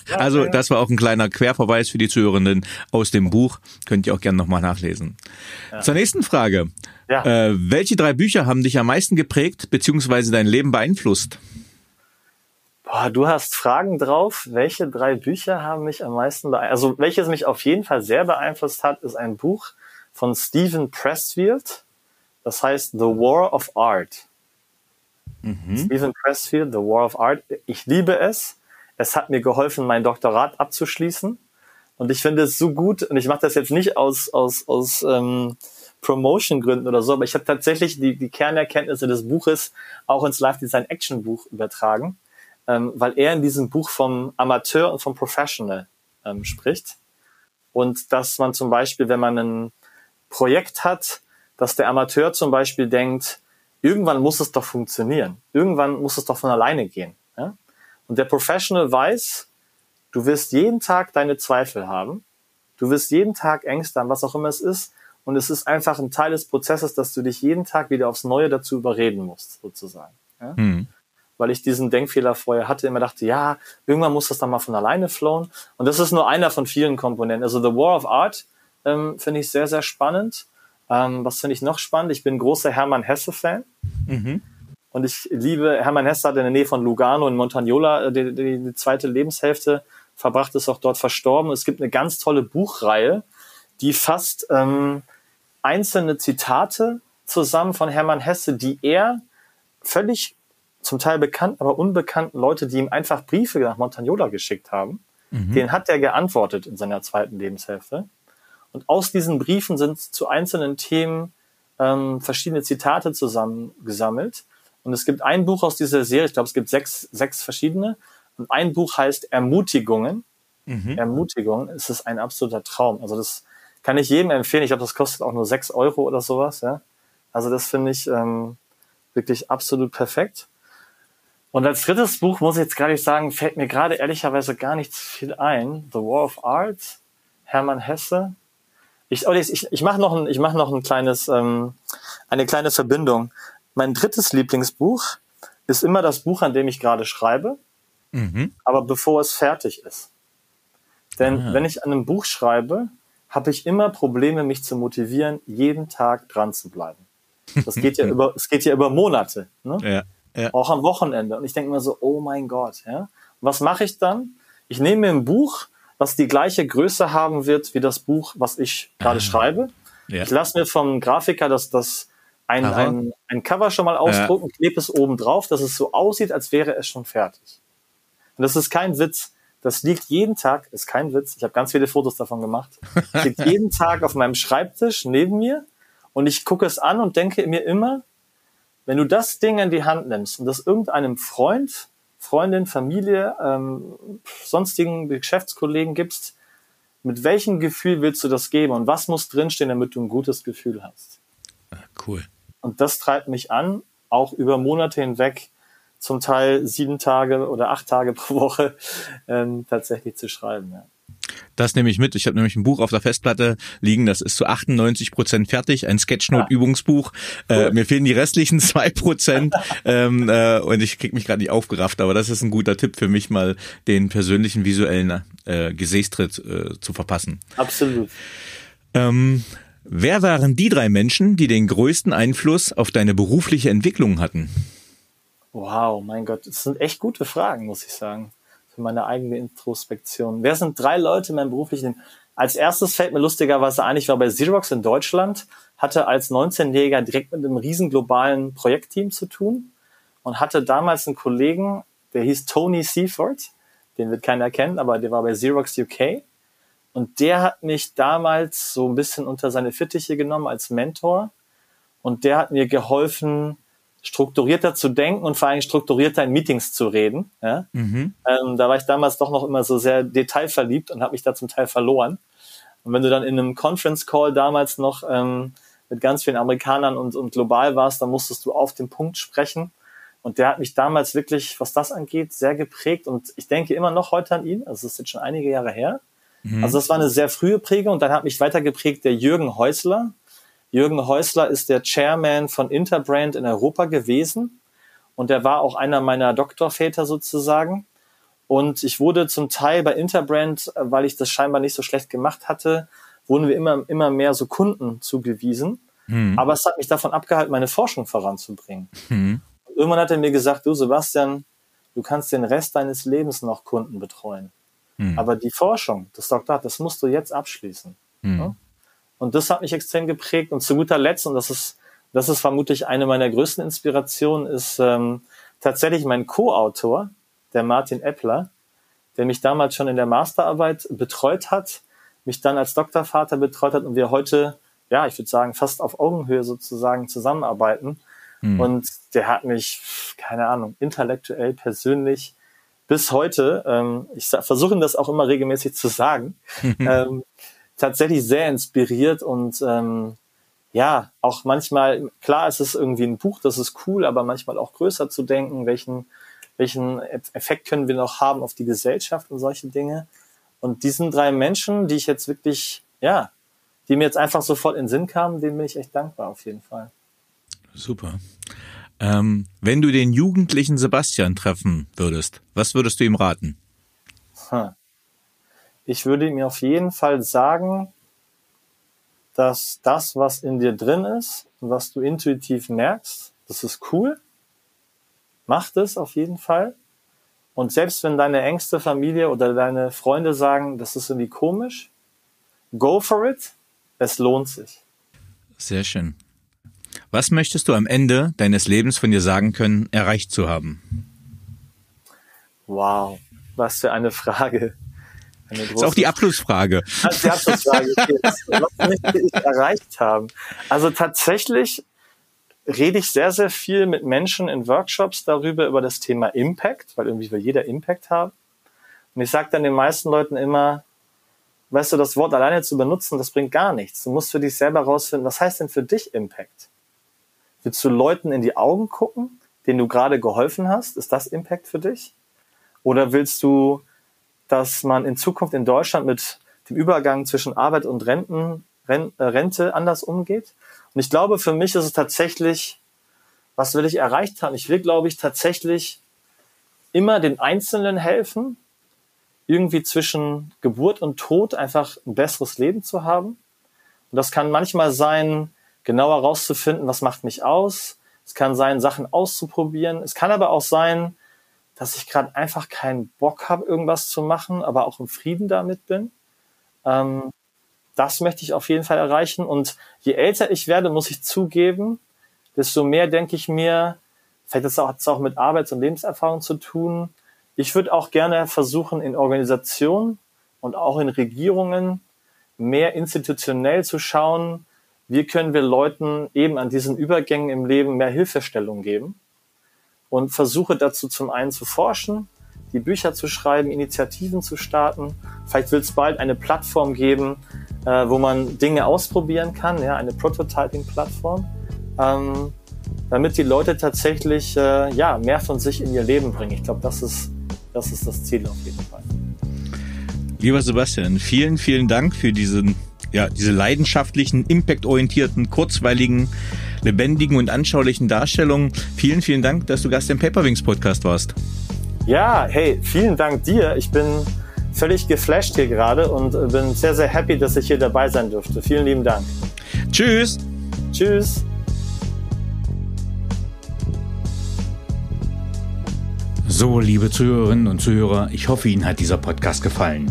Ja, also das war auch ein kleiner Querverweis für die Zuhörenden aus dem Buch. Könnt ihr auch gerne nochmal nachlesen. Ja. Zur nächsten Frage. Ja. Äh, welche drei Bücher haben dich am meisten geprägt bzw. dein Leben beeinflusst? Boah, du hast Fragen drauf. Welche drei Bücher haben mich am meisten beeinflusst? Also welches mich auf jeden Fall sehr beeinflusst hat, ist ein Buch von Stephen Pressfield. Das heißt The War of Art. Mhm. Stephen Pressfield, The War of Art. Ich liebe es. Es hat mir geholfen, mein Doktorat abzuschließen. Und ich finde es so gut, und ich mache das jetzt nicht aus, aus, aus ähm, Promotion-Gründen oder so, aber ich habe tatsächlich die, die Kernerkenntnisse des Buches auch ins Live-Design-Action-Buch übertragen, ähm, weil er in diesem Buch vom Amateur und vom Professional ähm, spricht. Und dass man zum Beispiel, wenn man ein Projekt hat, dass der Amateur zum Beispiel denkt, irgendwann muss es doch funktionieren. Irgendwann muss es doch von alleine gehen. Ja? Und der Professional weiß, du wirst jeden Tag deine Zweifel haben. Du wirst jeden Tag Ängste haben, was auch immer es ist. Und es ist einfach ein Teil des Prozesses, dass du dich jeden Tag wieder aufs Neue dazu überreden musst, sozusagen. Ja? Mhm. Weil ich diesen Denkfehler vorher hatte, immer dachte, ja, irgendwann muss das dann mal von alleine flowen. Und das ist nur einer von vielen Komponenten. Also The War of Art ähm, finde ich sehr, sehr spannend. Ähm, was finde ich noch spannend? Ich bin großer Hermann Hesse-Fan. Mhm. Und ich liebe, Hermann Hesse hat in der Nähe von Lugano in Montagnola äh, die, die, die zweite Lebenshälfte verbracht, ist auch dort verstorben. Es gibt eine ganz tolle Buchreihe, die fasst ähm, einzelne Zitate zusammen von Hermann Hesse, die er völlig zum Teil bekannt, aber unbekannten Leute, die ihm einfach Briefe nach Montagnola geschickt haben, mhm. den hat er geantwortet in seiner zweiten Lebenshälfte. Und aus diesen Briefen sind zu einzelnen Themen ähm, verschiedene Zitate zusammengesammelt. Und es gibt ein Buch aus dieser Serie, ich glaube, es gibt sechs, sechs verschiedene. Und ein Buch heißt Ermutigungen. Mhm. Ermutigung, es ist ein absoluter Traum. Also das kann ich jedem empfehlen. Ich glaube, das kostet auch nur sechs Euro oder sowas. Ja? Also das finde ich ähm, wirklich absolut perfekt. Und als drittes Buch muss ich jetzt gar nicht sagen, fällt mir gerade ehrlicherweise gar nicht viel ein. The War of Art, Hermann Hesse. Ich, oh, ich, ich mache noch ein, ich mache noch ein kleines, ähm, eine kleine Verbindung. Mein drittes Lieblingsbuch ist immer das Buch, an dem ich gerade schreibe, mhm. aber bevor es fertig ist. Denn Aha. wenn ich an einem Buch schreibe, habe ich immer Probleme, mich zu motivieren, jeden Tag dran zu bleiben. Das geht ja über, es geht ja über Monate. Ne? Ja. Ja. Auch am Wochenende. Und ich denke mir so, oh mein Gott, ja. Was mache ich dann? Ich nehme mir ein Buch, was die gleiche Größe haben wird wie das Buch, was ich gerade ah. schreibe. Ja. Ich lasse mir vom Grafiker das, das ein, ein, ein Cover schon mal ausdrucken, ja. klebe es oben drauf, dass es so aussieht, als wäre es schon fertig. Und das ist kein Witz. Das liegt jeden Tag, ist kein Witz, ich habe ganz viele Fotos davon gemacht, liegt jeden Tag auf meinem Schreibtisch neben mir und ich gucke es an und denke mir immer, wenn du das Ding in die Hand nimmst und das irgendeinem Freund, Freundin, Familie, ähm, sonstigen Geschäftskollegen gibst, mit welchem Gefühl willst du das geben und was muss drinstehen, damit du ein gutes Gefühl hast? Ah, cool. Und das treibt mich an, auch über Monate hinweg, zum Teil sieben Tage oder acht Tage pro Woche ähm, tatsächlich zu schreiben. Ja. Das nehme ich mit. Ich habe nämlich ein Buch auf der Festplatte liegen, das ist zu 98 Prozent fertig, ein Sketchnote-Übungsbuch. Ah. Äh, mir fehlen die restlichen zwei Prozent ähm, äh, und ich krieg mich gerade nicht aufgerafft, aber das ist ein guter Tipp für mich, mal den persönlichen visuellen äh, Gesäßtritt äh, zu verpassen. Absolut. Ähm, wer waren die drei Menschen, die den größten Einfluss auf deine berufliche Entwicklung hatten? Wow, mein Gott, das sind echt gute Fragen, muss ich sagen für meine eigene Introspektion. Wer sind drei Leute in meinem beruflichen? Als erstes fällt mir lustigerweise ein, ich war bei Xerox in Deutschland, hatte als 19-Jähriger direkt mit einem riesen globalen Projektteam zu tun und hatte damals einen Kollegen, der hieß Tony Seaford, den wird keiner kennen, aber der war bei Xerox UK. Und der hat mich damals so ein bisschen unter seine Fittiche genommen als Mentor. Und der hat mir geholfen, strukturierter zu denken und vor allem strukturierter in Meetings zu reden. Ja? Mhm. Ähm, da war ich damals doch noch immer so sehr detailverliebt und habe mich da zum Teil verloren. Und wenn du dann in einem Conference Call damals noch ähm, mit ganz vielen Amerikanern und, und global warst, dann musstest du auf den Punkt sprechen. Und der hat mich damals wirklich, was das angeht, sehr geprägt. Und ich denke immer noch heute an ihn. Also es ist jetzt schon einige Jahre her. Mhm. Also das war eine sehr frühe Prägung. Und dann hat mich weiter geprägt der Jürgen Häusler, Jürgen Häusler ist der Chairman von Interbrand in Europa gewesen und er war auch einer meiner Doktorväter sozusagen. Und ich wurde zum Teil bei Interbrand, weil ich das scheinbar nicht so schlecht gemacht hatte, wurden wir immer, immer mehr so Kunden zugewiesen. Mhm. Aber es hat mich davon abgehalten, meine Forschung voranzubringen. Mhm. Irgendwann hat er mir gesagt, du Sebastian, du kannst den Rest deines Lebens noch Kunden betreuen. Mhm. Aber die Forschung, das Doktorat, das musst du jetzt abschließen. Mhm. Ja? Und das hat mich extrem geprägt. Und zu guter Letzt, und das ist, das ist vermutlich eine meiner größten Inspirationen, ist ähm, tatsächlich mein Co-Autor, der Martin Eppler, der mich damals schon in der Masterarbeit betreut hat, mich dann als Doktorvater betreut hat und wir heute, ja, ich würde sagen, fast auf Augenhöhe sozusagen zusammenarbeiten. Mhm. Und der hat mich, keine Ahnung, intellektuell, persönlich bis heute, ähm, ich versuche das auch immer regelmäßig zu sagen, ähm, tatsächlich sehr inspiriert und ähm, ja, auch manchmal, klar ist es irgendwie ein Buch, das ist cool, aber manchmal auch größer zu denken, welchen, welchen Effekt können wir noch haben auf die Gesellschaft und solche Dinge. Und diesen drei Menschen, die ich jetzt wirklich, ja, die mir jetzt einfach sofort in den Sinn kamen, denen bin ich echt dankbar auf jeden Fall. Super. Ähm, wenn du den jugendlichen Sebastian treffen würdest, was würdest du ihm raten? Hm. Ich würde ihm auf jeden Fall sagen, dass das, was in dir drin ist was du intuitiv merkst, das ist cool. Mach das auf jeden Fall. Und selbst wenn deine engste Familie oder deine Freunde sagen, das ist irgendwie komisch, go for it. Es lohnt sich. Sehr schön. Was möchtest du am Ende deines Lebens von dir sagen können, erreicht zu haben? Wow, was für eine Frage. Das ist auch die Abschlussfrage. Das ist die Abschlussfrage. Was möchte ich erreicht haben? Also tatsächlich rede ich sehr, sehr viel mit Menschen in Workshops darüber, über das Thema Impact, weil irgendwie will jeder Impact haben. Und ich sage dann den meisten Leuten immer, weißt du, das Wort alleine zu benutzen, das bringt gar nichts. Du musst für dich selber rausfinden, was heißt denn für dich Impact? Willst du Leuten in die Augen gucken, denen du gerade geholfen hast? Ist das Impact für dich? Oder willst du dass man in Zukunft in Deutschland mit dem Übergang zwischen Arbeit und Renten, äh, Rente anders umgeht. Und ich glaube, für mich ist es tatsächlich, was will ich erreicht haben? Ich will, glaube ich, tatsächlich immer den Einzelnen helfen, irgendwie zwischen Geburt und Tod einfach ein besseres Leben zu haben. Und das kann manchmal sein, genauer herauszufinden, was macht mich aus, Es kann sein, Sachen auszuprobieren. Es kann aber auch sein, dass ich gerade einfach keinen Bock habe, irgendwas zu machen, aber auch im Frieden damit bin. Ähm, das möchte ich auf jeden Fall erreichen. Und je älter ich werde, muss ich zugeben, desto mehr denke ich mir, vielleicht hat es auch mit Arbeits- und Lebenserfahrung zu tun. Ich würde auch gerne versuchen, in Organisationen und auch in Regierungen mehr institutionell zu schauen, wie können wir Leuten eben an diesen Übergängen im Leben mehr Hilfestellung geben und versuche dazu zum einen zu forschen, die Bücher zu schreiben, Initiativen zu starten. Vielleicht wird es bald eine Plattform geben, äh, wo man Dinge ausprobieren kann, ja, eine Prototyping-Plattform, ähm, damit die Leute tatsächlich äh, ja, mehr von sich in ihr Leben bringen. Ich glaube, das ist, das ist das Ziel auf jeden Fall. Lieber Sebastian, vielen, vielen Dank für diesen, ja, diese leidenschaftlichen, impactorientierten, kurzweiligen, lebendigen und anschaulichen Darstellungen. Vielen, vielen Dank, dass du Gast im Paperwings Podcast warst. Ja, hey, vielen Dank dir. Ich bin völlig geflasht hier gerade und bin sehr, sehr happy, dass ich hier dabei sein durfte. Vielen lieben Dank. Tschüss. Tschüss. So, liebe Zuhörerinnen und Zuhörer, ich hoffe, Ihnen hat dieser Podcast gefallen.